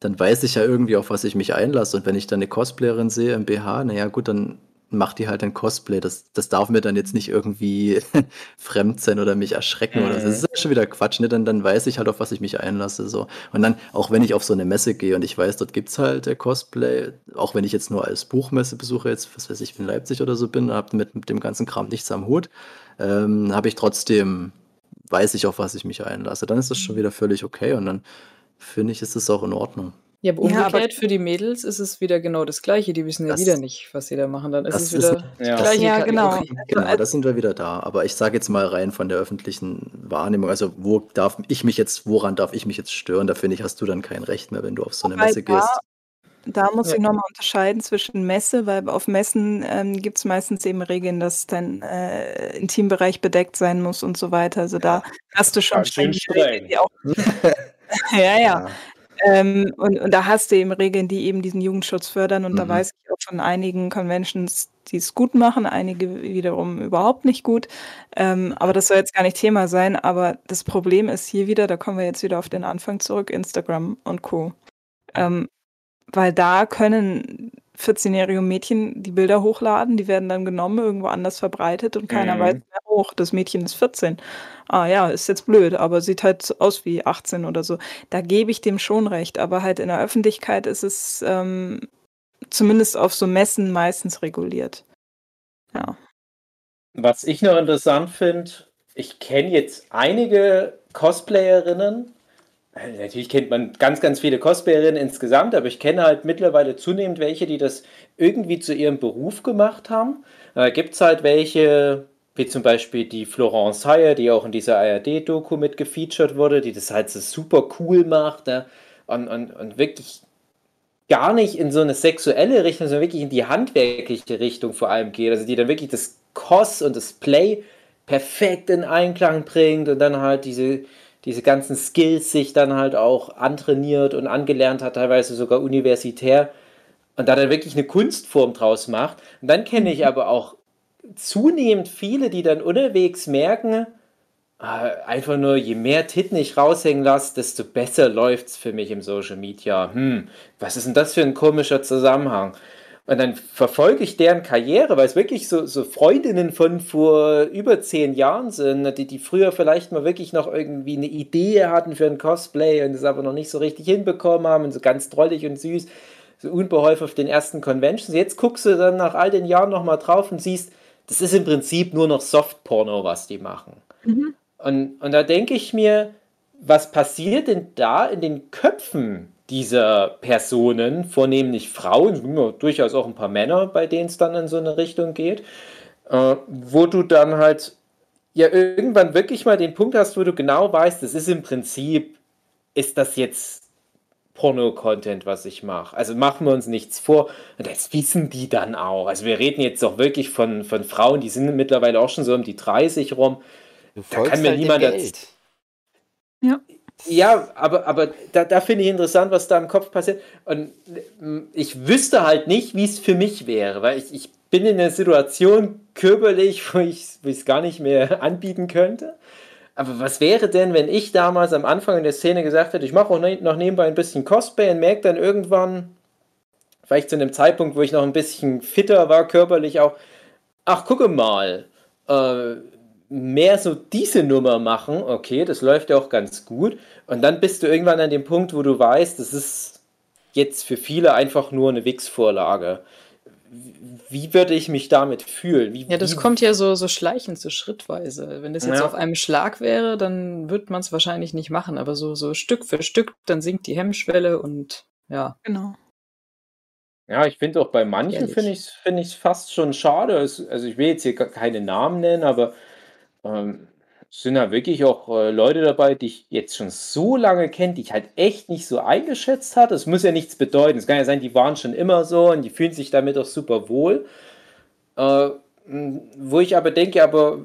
dann weiß ich ja irgendwie, auf was ich mich einlasse. Und wenn ich dann eine Cosplayerin sehe im BH, naja, gut, dann macht die halt ein Cosplay. Das, das darf mir dann jetzt nicht irgendwie <laughs> fremd sein oder mich erschrecken mhm. oder so. Das ist ja schon wieder Quatsch, ne? Dann, dann weiß ich halt, auf was ich mich einlasse. So. Und dann, auch wenn ich auf so eine Messe gehe und ich weiß, dort gibt es halt äh, Cosplay, auch wenn ich jetzt nur als Buchmesse besuche, jetzt, was weiß ich, in Leipzig oder so bin, habe mit, mit dem ganzen Kram nichts am Hut, ähm, habe ich trotzdem, weiß ich, auf was ich mich einlasse. Dann ist das schon wieder völlig okay und dann finde ich, ist es auch in Ordnung. Ja, aber umgekehrt ja, für die Mädels ist es wieder genau das Gleiche. Die wissen ja wieder nicht, was sie da machen. Dann ist es wieder ist, ja. die gleiche ja, genau. Genau, da sind wir wieder da. Aber ich sage jetzt mal rein von der öffentlichen Wahrnehmung, also wo darf ich mich jetzt, woran darf ich mich jetzt stören? Da finde ich, hast du dann kein Recht mehr, wenn du auf so eine Messe gehst. Da muss ja. ich nochmal unterscheiden zwischen Messe, weil auf Messen ähm, gibt es meistens eben Regeln, dass dein äh, Intimbereich bedeckt sein muss und so weiter. Also da hast du schon streng Regeln, die auch <laughs> <laughs> ja. ja. Ähm, und, und da hast du eben Regeln, die eben diesen Jugendschutz fördern. Und mhm. da weiß ich auch von einigen Conventions, die es gut machen, einige wiederum überhaupt nicht gut. Ähm, aber das soll jetzt gar nicht Thema sein. Aber das Problem ist hier wieder, da kommen wir jetzt wieder auf den Anfang zurück, Instagram und Co. Ähm, weil da können 14-jährige Mädchen die Bilder hochladen, die werden dann genommen, irgendwo anders verbreitet und keiner mhm. weiß mehr hoch. Das Mädchen ist 14. Ah ja, ist jetzt blöd, aber sieht halt aus wie 18 oder so. Da gebe ich dem schon recht, aber halt in der Öffentlichkeit ist es ähm, zumindest auf so Messen meistens reguliert. Ja. Was ich noch interessant finde, ich kenne jetzt einige Cosplayerinnen, Natürlich kennt man ganz, ganz viele Cosplayerinnen insgesamt, aber ich kenne halt mittlerweile zunehmend welche, die das irgendwie zu ihrem Beruf gemacht haben. Äh, gibt es halt welche, wie zum Beispiel die Florence Heyer, die auch in dieser ARD-Doku mitgefeatured wurde, die das halt so super cool macht ja, und, und, und wirklich gar nicht in so eine sexuelle Richtung, sondern wirklich in die handwerkliche Richtung vor allem geht. Also die dann wirklich das Cos und das Play perfekt in Einklang bringt und dann halt diese diese ganzen Skills sich dann halt auch antrainiert und angelernt hat, teilweise sogar universitär und da dann wirklich eine Kunstform draus macht. Und dann kenne ich mhm. aber auch zunehmend viele, die dann unterwegs merken, äh, einfach nur, je mehr Titten ich raushängen lasse, desto besser läuft es für mich im Social Media. Hm, was ist denn das für ein komischer Zusammenhang? Und dann verfolge ich deren Karriere, weil es wirklich so, so Freundinnen von vor über zehn Jahren sind, die, die früher vielleicht mal wirklich noch irgendwie eine Idee hatten für ein Cosplay und es aber noch nicht so richtig hinbekommen haben und so ganz drollig und süß, so unbeholfen auf den ersten Conventions. Jetzt guckst du dann nach all den Jahren nochmal drauf und siehst, das ist im Prinzip nur noch Softporno, was die machen. Mhm. Und, und da denke ich mir, was passiert denn da in den Köpfen dieser Personen, vornehmlich Frauen, durchaus auch ein paar Männer, bei denen es dann in so eine Richtung geht, äh, wo du dann halt ja irgendwann wirklich mal den Punkt hast, wo du genau weißt, das ist im Prinzip, ist das jetzt Porno-Content, was ich mache. Also machen wir uns nichts vor. Und das wissen die dann auch. Also wir reden jetzt doch wirklich von, von Frauen, die sind mittlerweile auch schon so um die 30 rum. Da kann mir halt niemand Geld. Ja. Ja, aber, aber da, da finde ich interessant, was da im Kopf passiert. Und mm, ich wüsste halt nicht, wie es für mich wäre, weil ich, ich bin in einer Situation körperlich, <laughs> wo ich es gar nicht mehr <laughs> anbieten könnte. Aber was wäre denn, wenn ich damals am Anfang in der Szene gesagt hätte, ich mache auch noch nebenbei ein bisschen Cosplay und merke dann irgendwann, vielleicht zu einem Zeitpunkt, wo ich noch ein bisschen fitter war, körperlich auch, ach, gucke mal, äh, mehr so diese Nummer machen, okay, das läuft ja auch ganz gut. Und dann bist du irgendwann an dem Punkt, wo du weißt, das ist jetzt für viele einfach nur eine Wix-Vorlage. Wie würde ich mich damit fühlen? Wie, ja, das wie, kommt ja so, so schleichend, so schrittweise. Wenn das jetzt Ja. auf einem Schlag wäre, dann wird man es wahrscheinlich nicht machen, aber so, so Stück für Stück, dann sinkt die Hemmschwelle und ja. Genau. Ja, ich finde auch bei manchen finde ich es find ich's fast schon schade. Also ich will jetzt hier keine Namen nennen, aber ähm, sind ja wirklich auch äh, Leute dabei, die ich jetzt schon so lange kenne, die ich halt echt nicht so eingeschätzt hatte. Es muss ja nichts bedeuten. Es kann ja sein, die waren schon immer so und die fühlen sich damit auch super wohl. Äh, wo ich aber denke, aber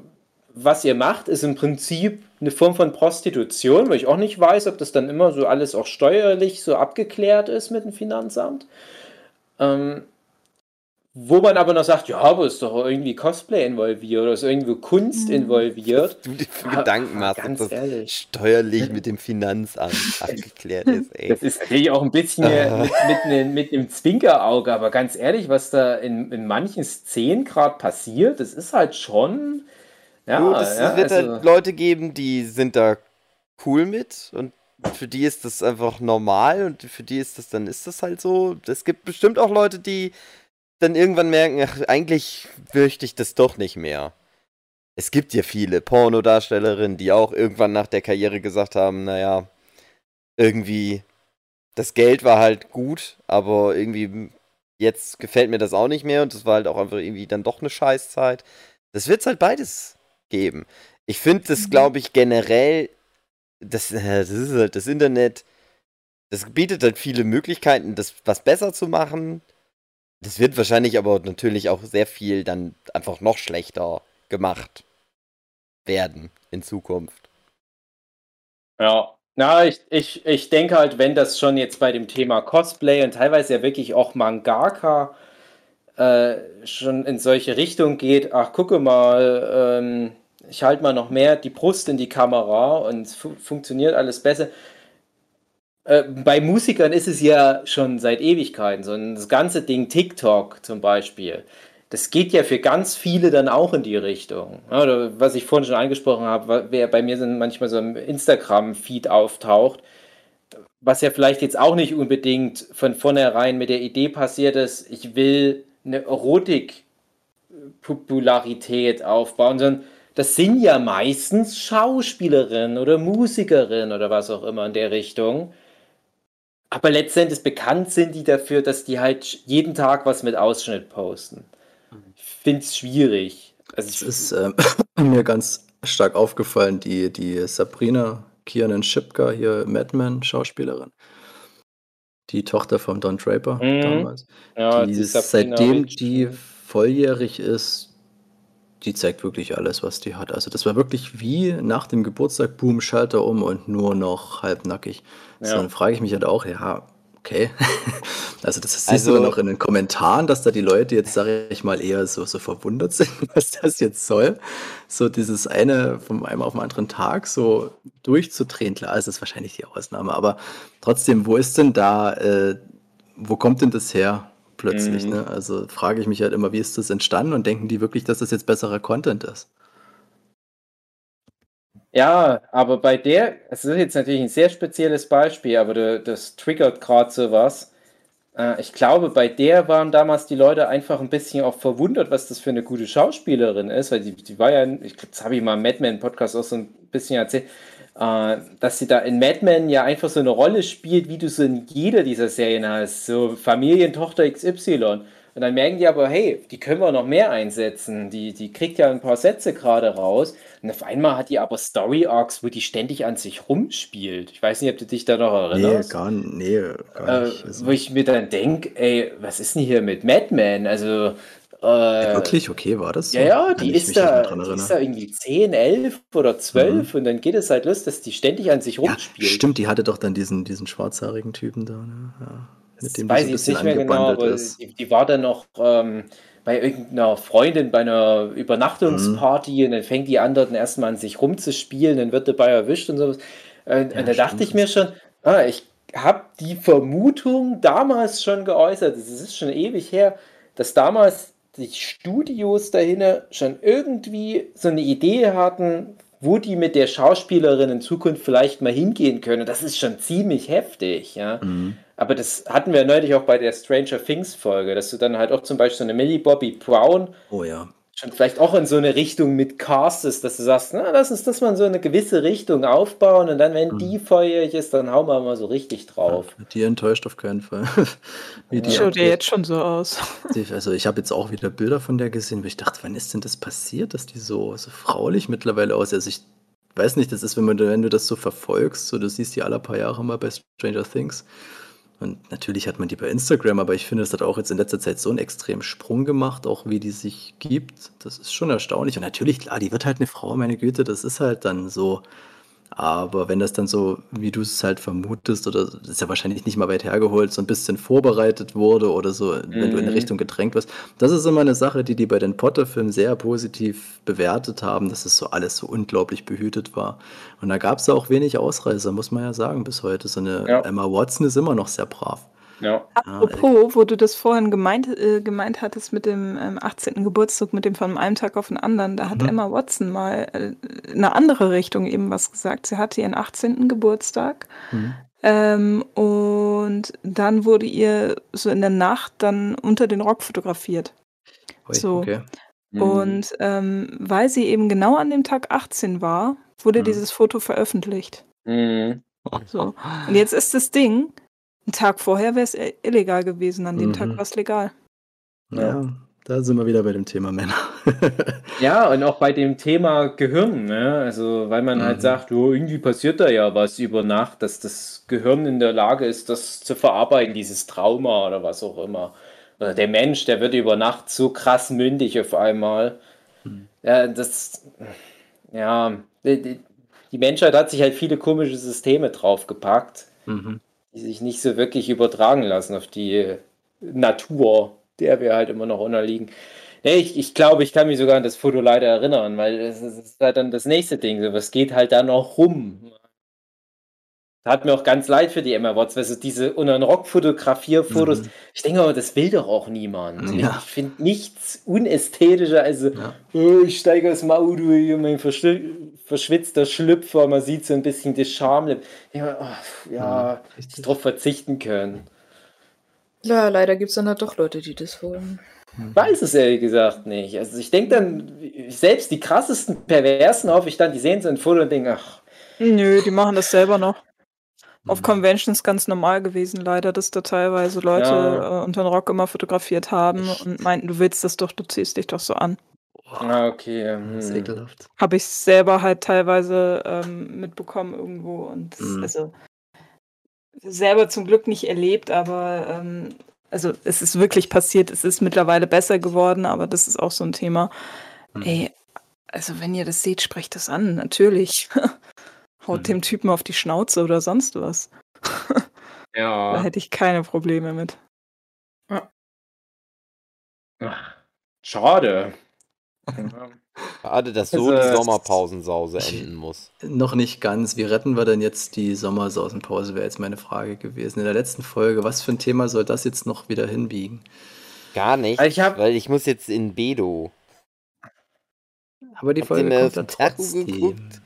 was ihr macht, ist im Prinzip eine Form von Prostitution, weil ich auch nicht weiß, ob das dann immer so alles auch steuerlich so abgeklärt ist mit dem Finanzamt. Ähm, wo man aber noch sagt, ja, aber ist doch irgendwie Cosplay involviert oder ist irgendwo Kunst involviert. <laughs> Du dir für Gedanken machst, ganz das ehrlich. steuerlich mit dem Finanzamt <laughs> abgeklärt ist, ey. Das ist natürlich auch ein bisschen Ah. mit, mit, mit dem Zwinkerauge, aber ganz ehrlich, was da in, in manchen Szenen gerade passiert, das ist halt schon. Ja, Gut, es ja, wird also, halt Leute geben, die sind da cool mit und für die ist das einfach normal und für die ist das, dann ist das halt so. Es gibt bestimmt auch Leute, die dann irgendwann merken, ach, eigentlich fürchte ich das doch nicht mehr. Es gibt ja viele Pornodarstellerinnen, die auch irgendwann nach der Karriere gesagt haben, naja, irgendwie, das Geld war halt gut, aber irgendwie jetzt gefällt mir das auch nicht mehr und das war halt auch einfach irgendwie dann doch eine Scheißzeit. Das wird halt beides geben. Ich finde das, glaube ich, generell, das, äh, das ist halt das Internet, das bietet halt viele Möglichkeiten, das was besser zu machen. Das wird wahrscheinlich aber natürlich auch sehr viel dann einfach noch schlechter gemacht werden in Zukunft. Ja, na, ich, ich, ich denke halt, wenn das schon jetzt bei dem Thema Cosplay und teilweise ja wirklich auch Mangaka äh, schon in solche Richtungen geht, ach, gucke mal, ähm, ich halte mal noch mehr die Brust in die Kamera und fu funktioniert alles besser. Äh, bei Musikern ist es ja schon seit Ewigkeiten so. Das ganze Ding TikTok zum Beispiel, das geht ja für ganz viele dann auch in die Richtung. Oder was ich vorhin schon angesprochen habe, wer bei mir manchmal so im Instagram-Feed auftaucht, was ja vielleicht jetzt auch nicht unbedingt von vornherein mit der Idee passiert ist, ich will eine Erotik-Popularität aufbauen, sondern das sind ja meistens Schauspielerinnen oder Musikerinnen oder was auch immer in der Richtung. Aber letztendlich bekannt sind die dafür, dass die halt jeden Tag was mit Ausschnitt posten. Ich finde es schwierig. Also Es ist äh, <coughs> mir ganz stark aufgefallen, die, die Sabrina Kiernan Schipka, hier Madman-Schauspielerin. Die Tochter von Don Draper Mhm. damals. ja, die die seitdem die volljährig ist, die zeigt wirklich alles, was die hat. Also das war wirklich wie nach dem Geburtstag, boom, Schalter um und nur noch halbnackig. So, Ja. dann frage ich mich halt auch, ja, okay. <laughs> also das siehst Also- du dann auch in den Kommentaren, dass da die Leute jetzt, sage ich mal, eher so, so verwundert sind, <laughs> was das jetzt soll. So dieses eine vom einem auf den anderen Tag so durchzudrehen. Klar, ist das wahrscheinlich die Ausnahme, aber trotzdem, wo ist denn da, äh, wo kommt denn das her plötzlich? Mhm. Ne? Also frage ich mich halt immer, wie ist das entstanden und denken die wirklich, dass das jetzt besserer Content ist? Ja, aber bei der, es ist jetzt natürlich ein sehr spezielles Beispiel, aber da- das triggert gerade sowas. Äh, Ich glaube, bei der waren damals die Leute einfach ein bisschen auch verwundert, was das für eine gute Schauspielerin ist, weil die, die war ja, ich glaube, das habe ich mal im Madman Podcast auch so ein bisschen erzählt, äh, dass sie da in Mad Men ja einfach so eine Rolle spielt, wie du so in jeder dieser Serien hast. So Familientochter XY. Und dann merken die aber, hey, die können wir noch mehr einsetzen. Die, die kriegt ja ein paar Sätze gerade raus. Und auf einmal hat die aber Story Arcs, wo die ständig an sich rumspielt. Ich weiß nicht, ob du dich da noch erinnerst. Nee, gar, nee, gar Äh, nicht. Also, wo ich mir dann denke, ey, was ist denn hier mit Mad Men? Also, äh, wirklich? Okay, war das so? ja, ja, die ist da, die ist da irgendwie 10, 11 oder 12 und dann geht es halt los, dass die ständig an sich Ja, rumspielt. stimmt, die hatte doch dann diesen, diesen schwarzhaarigen Typen da, ne? Ja, mit dem die weiß ich nicht mehr genau, aber die, die war dann noch ähm, bei irgendeiner Freundin bei einer Übernachtungsparty und dann fängt die an, dort erstmal an sich rumzuspielen, dann wird dabei erwischt und sowas. Äh, und da dachte ich mir schon, ah, ich habe die Vermutung damals schon geäußert, es ist schon ewig her, dass damals die Studios dahinter schon irgendwie so eine Idee hatten, wo die mit der Schauspielerin in Zukunft vielleicht mal hingehen können. Das ist schon ziemlich heftig, ja. Mhm. Aber das hatten wir neulich auch bei der Stranger Things Folge, dass du dann halt auch zum Beispiel so eine Millie Bobby Brown Oh ja. Schon vielleicht auch in so eine Richtung mit castest, dass du sagst, na, lass uns das mal in so eine gewisse Richtung aufbauen und dann, wenn Mhm. die feurig ist, dann hauen wir mal so richtig drauf. Die enttäuscht auf keinen Fall. <laughs> Wie die Schaut ja jetzt schon so aus. Also ich habe jetzt auch wieder Bilder von der gesehen, wo ich dachte, wann ist denn das passiert, dass die so, so fraulich mittlerweile aussieht? Also ich weiß nicht, das ist, wenn, man, wenn du das so verfolgst, so du siehst die alle paar Jahre mal bei Stranger Things. Und natürlich hat man die bei Instagram, aber ich finde, das hat auch jetzt in letzter Zeit so einen extremen Sprung gemacht, auch wie die sich gibt. Das ist schon erstaunlich. Und natürlich, klar, die wird halt eine Frau, meine Güte, das ist halt dann so. Aber wenn das dann so, wie du es halt vermutest, oder das ist ja wahrscheinlich nicht mal weit hergeholt, so ein bisschen vorbereitet wurde oder so, wenn du in eine Mhm. Richtung gedrängt wirst, das ist immer eine Sache, die die bei den Potter-Filmen sehr positiv bewertet haben, dass es so alles so unglaublich behütet war. Und da gab es ja auch wenig Ausreißer, muss man ja sagen, bis heute. So eine Ja. Emma Watson ist immer noch sehr brav. Ja. Apropos, wo du das vorhin gemeint, äh, gemeint hattest mit dem ähm, 18. Geburtstag, mit dem von einem Tag auf den anderen, da hat Mhm. Emma Watson mal äh, in eine andere Richtung eben was gesagt. Sie hatte ihren 18. Geburtstag Mhm. ähm, und dann wurde ihr so in der Nacht dann unter den Rock fotografiert. Ui, So. Okay. Mhm. Und ähm, weil sie eben genau an dem Tag 18 war, wurde Mhm. dieses Foto veröffentlicht. Mhm. So. Und jetzt ist das Ding, einen Tag vorher wäre es illegal gewesen, an dem Tag Mhm. war es legal. Ja, da sind wir wieder bei dem Thema Männer. <laughs> Ja, und auch bei dem Thema Gehirn, ne? Also, weil man halt Mhm. sagt, oh, irgendwie passiert da ja was über Nacht, dass das Gehirn in der Lage ist, das zu verarbeiten, dieses Trauma oder was auch immer. Oder der Mensch, der wird über Nacht so krass mündig auf einmal. Mhm. Ja, das, ja, die Menschheit hat sich halt viele komische Systeme draufgepackt, Mhm. Die sich nicht so wirklich übertragen lassen auf die Natur, der wir halt immer noch unterliegen. Nee, ich, ich glaube, ich kann mich sogar an das Foto leider erinnern, weil es, es ist halt dann das nächste Ding. So, was geht halt da noch rum? Hat mir auch ganz leid für die Emma Watts, weil so diese unter den Rock fotografierfotos, Mhm. ich denke aber, das will doch auch niemand. Ja. Ich finde nichts unästhetischer als so, Ja. oh, ich steige aus dem Auto, hier mein verschwitzter Schlüpfer, man sieht so ein bisschen die Schamlippe. Ja, oh, ja, Mhm, ich drauf verzichten können. Ja, leider gibt es dann halt doch Leute, die das wollen. weiß es ehrlich gesagt nicht. Also ich denke dann, selbst die krassesten Perversen hoffe ich dann, die sehen so ein Foto und denken, ach, Nö, die machen das selber noch. Auf Mhm. Conventions ganz normal gewesen, leider, dass da teilweise Leute Ja. äh, unter den Rock immer fotografiert haben und meinten, du willst das doch, du ziehst dich doch so an. ah, okay. Das ist Hm. ekelhaft. Habe ich selber halt teilweise ähm, mitbekommen irgendwo und das- Mhm. also selber zum Glück nicht erlebt, aber ähm, also es ist wirklich passiert, es ist mittlerweile besser geworden, aber das ist auch so ein Thema. Mhm. Ey, also wenn ihr das seht, sprecht das an, natürlich. <laughs> Haut Mhm. dem Typen auf die Schnauze oder sonst was. <laughs> Da Ja. hätte ich keine Probleme mit. Ach, Schade. Ja. <laughs> Schade, dass so Also, die Sommerpausensause enden muss. Noch nicht ganz. Wie retten wir denn jetzt die Sommersausenpause, wäre jetzt meine Frage gewesen. In der letzten Folge, was für ein Thema soll das jetzt noch wieder hinbiegen? Gar nicht, ich hab- weil ich muss jetzt in Bedo. Aber die Habt Folge kommt dann trotzdem. geguckt?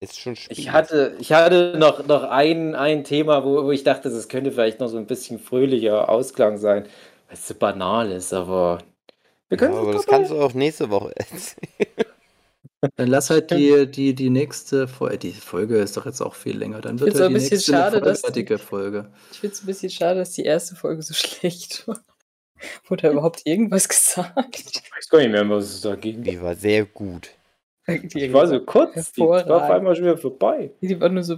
Ist schon spät. Ich hatte, ich hatte noch, noch ein, ein Thema, wo, wo ich dachte, das könnte vielleicht noch so ein bisschen fröhlicher Ausklang sein, weil es so banal ist, aber wir ja, können aber das kannst du auch nächste Woche <laughs> erzählen. Dann lass halt die, die, die nächste Folge. Die Folge ist doch jetzt auch viel länger. Dann wird halt die nächste schade, eine dass die- vollwertige Folge. Ich finde es ein bisschen schade, dass die erste Folge so <laughs> schlecht war. Wurde da überhaupt irgendwas gesagt? Ich weiß gar nicht mehr, was es da ging. Die war sehr gut. Die war so kurz, die war auf einmal schon wieder vorbei. Die war nur so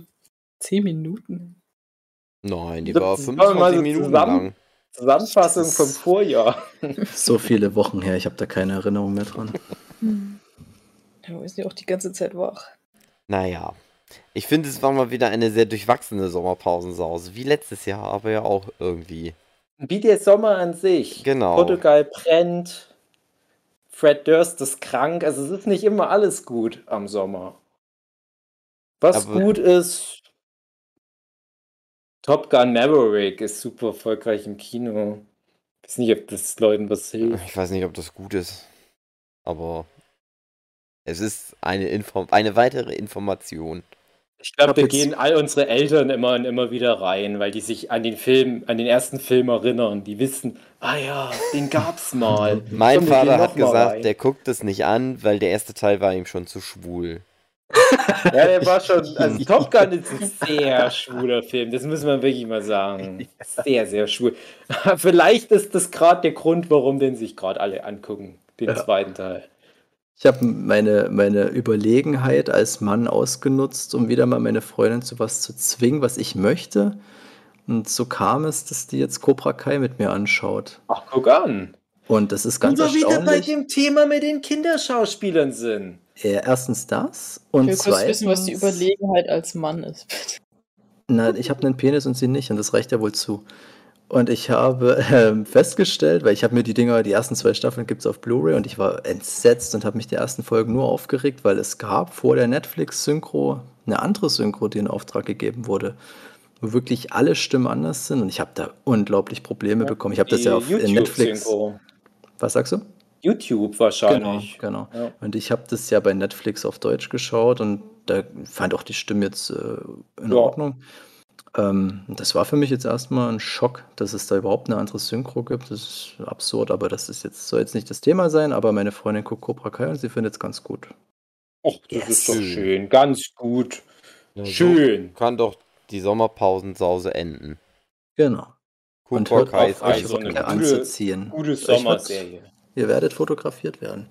10 Minuten. Nein, die Das war war mal 25 so Minuten zusammen. lang. Zusammenfassung vom Vorjahr. <laughs> So viele Wochen her, ich habe da keine Erinnerung mehr dran. Da ist ja auch die ganze Zeit wach. Naja. Ich finde, es war mal wieder eine sehr durchwachsene Sommerpausensause. Wie letztes Jahr, aber ja auch irgendwie. Wie der Sommer an sich. Genau. Portugal brennt. Fred Durst ist krank. Also es ist nicht immer alles gut am Sommer. Was Aber- gut ist, Top Gun Maverick ist super erfolgreich im Kino. Ich weiß nicht, ob das Leuten was hilft. Ich weiß nicht, ob das gut ist. Aber es ist eine, Info eine weitere Information. Ich glaube, da gehen all unsere Eltern immer und immer wieder rein, weil die sich an den Film, an den ersten Film erinnern. Die wissen, ah ja, den gab's mal. <laughs> Mein Komm, Vater hat gesagt, rein. der guckt es nicht an, weil der erste Teil war ihm schon zu schwul. <laughs> Ja, der war schon. Also <laughs> Top Gun ist ein sehr schwuler Film, das muss man wirklich mal sagen. Sehr, sehr schwul. Vielleicht ist das gerade der Grund, warum den sich gerade alle angucken, den Ja. zweiten Teil. Ich habe meine, meine Überlegenheit als Mann ausgenutzt, um wieder mal meine Freundin zu was zu zwingen, was ich möchte. Und so kam es, dass die jetzt Cobra Kai mit mir anschaut. Ach, guck an. Und das ist ganz Und wir wieder bei dem Thema mit den Kinderschauspielern sind. Äh, erstens das und Ich will kurz zweitens. wissen, was die Überlegenheit als Mann ist. Na, ich habe einen Penis und sie nicht und das reicht ja wohl zu. Und ich habe ähm, festgestellt, weil ich habe mir die Dinger, die ersten zwei Staffeln gibt es auf Blu-ray und ich war entsetzt und habe mich die ersten Folgen nur aufgeregt, weil es gab vor der Netflix-Synchro eine andere Synchro, die in Auftrag gegeben wurde, wo wirklich alle Stimmen anders sind und ich habe da unglaublich Probleme bekommen. Ich habe das ja auf in Netflix. Was sagst du? YouTube Genau, wahrscheinlich. genau. Ja. Und ich habe das ja bei Netflix auf Deutsch geschaut und da fand auch die Stimme jetzt äh, in Ja. Ordnung. Ähm, das war für mich jetzt erstmal ein Schock, dass es da überhaupt eine andere Synchro gibt. Das ist absurd, aber das ist jetzt, soll jetzt nicht das Thema sein, aber meine Freundin guckt Cobra Kai und sie findet es ganz gut. Och, das Yes. ist doch schön. Ganz gut. Ja, so Schön. kann doch die Sommerpausensause enden. Genau. Und Cobra hört Kai auf, ist euch echt eine gute- anzuziehen. Gute Sommerserie. Ihr werdet fotografiert werden.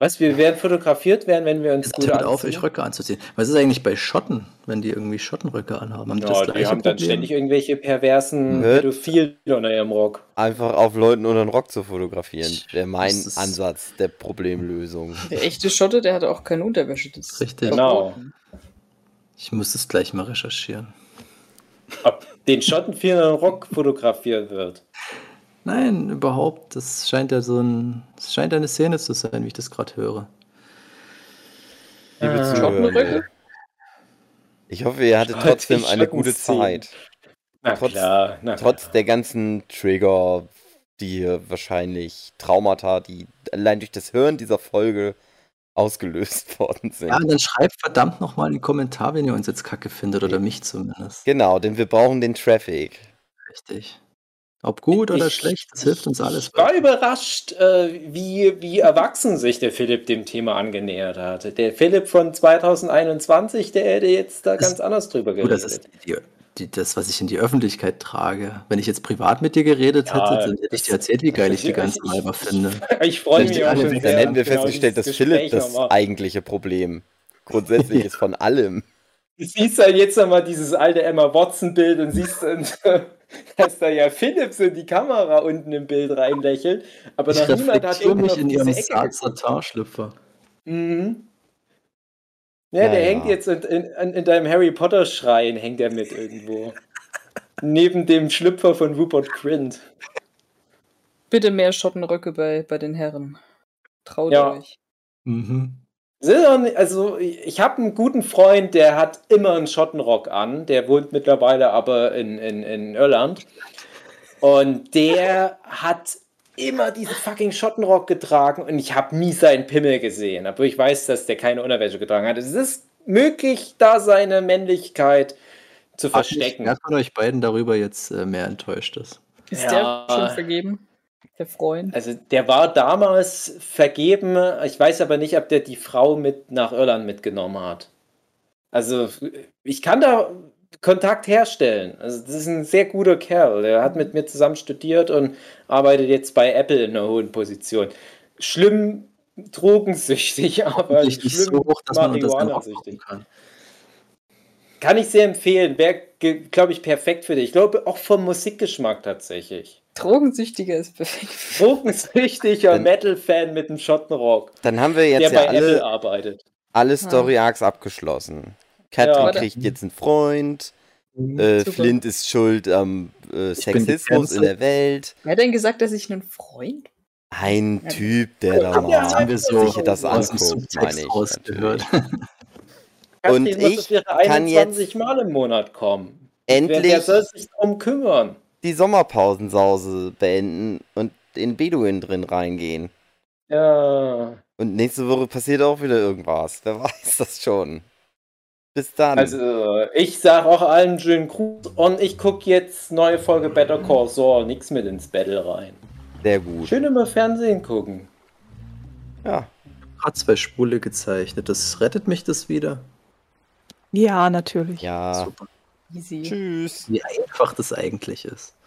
Was, wir werden fotografiert werden, wenn wir uns Jetzt gut hört auf, euch Röcke anzuziehen. Was ist eigentlich bei Schotten, wenn die irgendwie Schottenröcke anhaben? Haben die das Ja, die gleiche haben dann Problem? ständig irgendwelche perversen Hört- Pädophilen unter ihrem Rock. Einfach auf Leuten unter den Rock zu fotografieren, wäre mein Ansatz der Problemlösung. <laughs> Der echte Schotte, der hatte auch keine Unterwäsche. Das ist Richtig. Genau. Ich muss es gleich mal recherchieren. Ob den Schottenvielen unter dem Rock fotografiert wird. Nein, überhaupt. Das scheint ja so ein. Das scheint eine Szene zu sein, wie ich das gerade höre. Liebe. Zuhörende, Schottenröcke? ich hoffe, ihr hattet trotzdem eine gute. Zeit. Na Trotz- klar, na Trotz der ganzen Trigger, die hier wahrscheinlich Traumata, die allein durch das Hören dieser Folge ausgelöst <laughs> worden sind. Ja, dann schreibt verdammt nochmal in den Kommentar, wenn ihr uns jetzt kacke findet, oder mich zumindest. Genau, denn wir brauchen den Traffic. Richtig. Ob gut oder Ich- schlecht, das hilft uns alles. Ich war überrascht, äh, wie, wie erwachsen sich der Philipp dem Thema angenähert hatte. Der Philipp von 2021, der hätte jetzt da Das- ganz anders drüber Gut, geredet. das ist die, die, das, was ich in die Öffentlichkeit trage. Wenn ich jetzt privat mit dir geredet Ja, hätte, dann hätte ich dir erzählt, wie geil ich die <laughs> ganzen Weiber finde. Ich freue mich auch schon wissen, Dann sehr, hätten wir genau festgestellt, dass Philipp das eigentliche Problem grundsätzlich ist von allem. Du siehst halt jetzt nochmal dieses alte Emma Watson-Bild und siehst, dann, <laughs> dass da ja Philipp so in die Kamera unten im Bild reinlächelt, aber Ich noch niemand hat reflektiere mich in ihrem. Satar-Schlüpfer. Mhm. Ja, Ja, der ja. hängt jetzt in, in, in in deinem Harry Potter Schrein, hängt er mit irgendwo. <laughs> Neben dem Schlüpfer von Rupert Grint. Bitte mehr Schottenröcke bei, bei den Herren. Traut Ja. euch. Mhm. Also, ich habe einen guten Freund, der hat immer einen Schottenrock an. Der wohnt mittlerweile aber in, in, in Irland. Und der hat immer diesen fucking Schottenrock getragen und ich habe nie seinen Pimmel gesehen. Aber ich weiß, dass der keine Unterwäsche getragen hat. Es ist möglich, da seine Männlichkeit zu verstecken. Wer von euch beiden darüber jetzt äh, mehr enttäuscht ist? Ist Ja. der schon vergeben? Der Freund. Also der war damals vergeben. Ich weiß aber nicht, ob der die Frau mit nach Irland mitgenommen hat. Also ich kann da Kontakt herstellen. Also das ist ein sehr guter Kerl. Der hat mit mir zusammen studiert und arbeitet jetzt bei Apple in einer hohen Position. Schlimm drogensüchtig, <laughs> aber Nicht so hoch, dass man das dann aufmachen kann. Kann ich sehr empfehlen. Wäre, glaube ich, perfekt für dich. Ich glaube, auch vom Musikgeschmack tatsächlich. Drogensüchtiger ist perfekt. <laughs> Drogensüchtiger Metal-Fan mit dem Schottenrock, Dann haben wir der jetzt bei ja Apple alle, arbeitet. alle Story-Arcs abgeschlossen. Katrin Ja. kriegt jetzt einen Freund. Mhm. Äh. Flint ist schuld am äh, Sexismus in der Welt. Wer hat denn gesagt, dass ich einen Freund? Ein Ja. Typ, der da Ja, mal haben wir so sich das anguckt, meine ich. rausgehört. Und Katrin muss ich kann 21 Mal im Monat kommen. Wer, wer Endlich soll sich drum kümmern? Die Sommerpausensause beenden und in Beduin drin reingehen. Ja. Und nächste Woche passiert auch wieder irgendwas. Wer weiß das schon. Bis dann. Also, ich sag auch allen schönen Gruß und ich gucke jetzt neue Folge Better Call Saul, nix mit ins Battle rein. Sehr gut. Schön immer Fernsehen gucken. Ja. Hat zwei Spule gezeichnet. Das rettet mich das wieder. Ja, natürlich. Ja. Super. Easy. Tschüss. Wie einfach das eigentlich ist.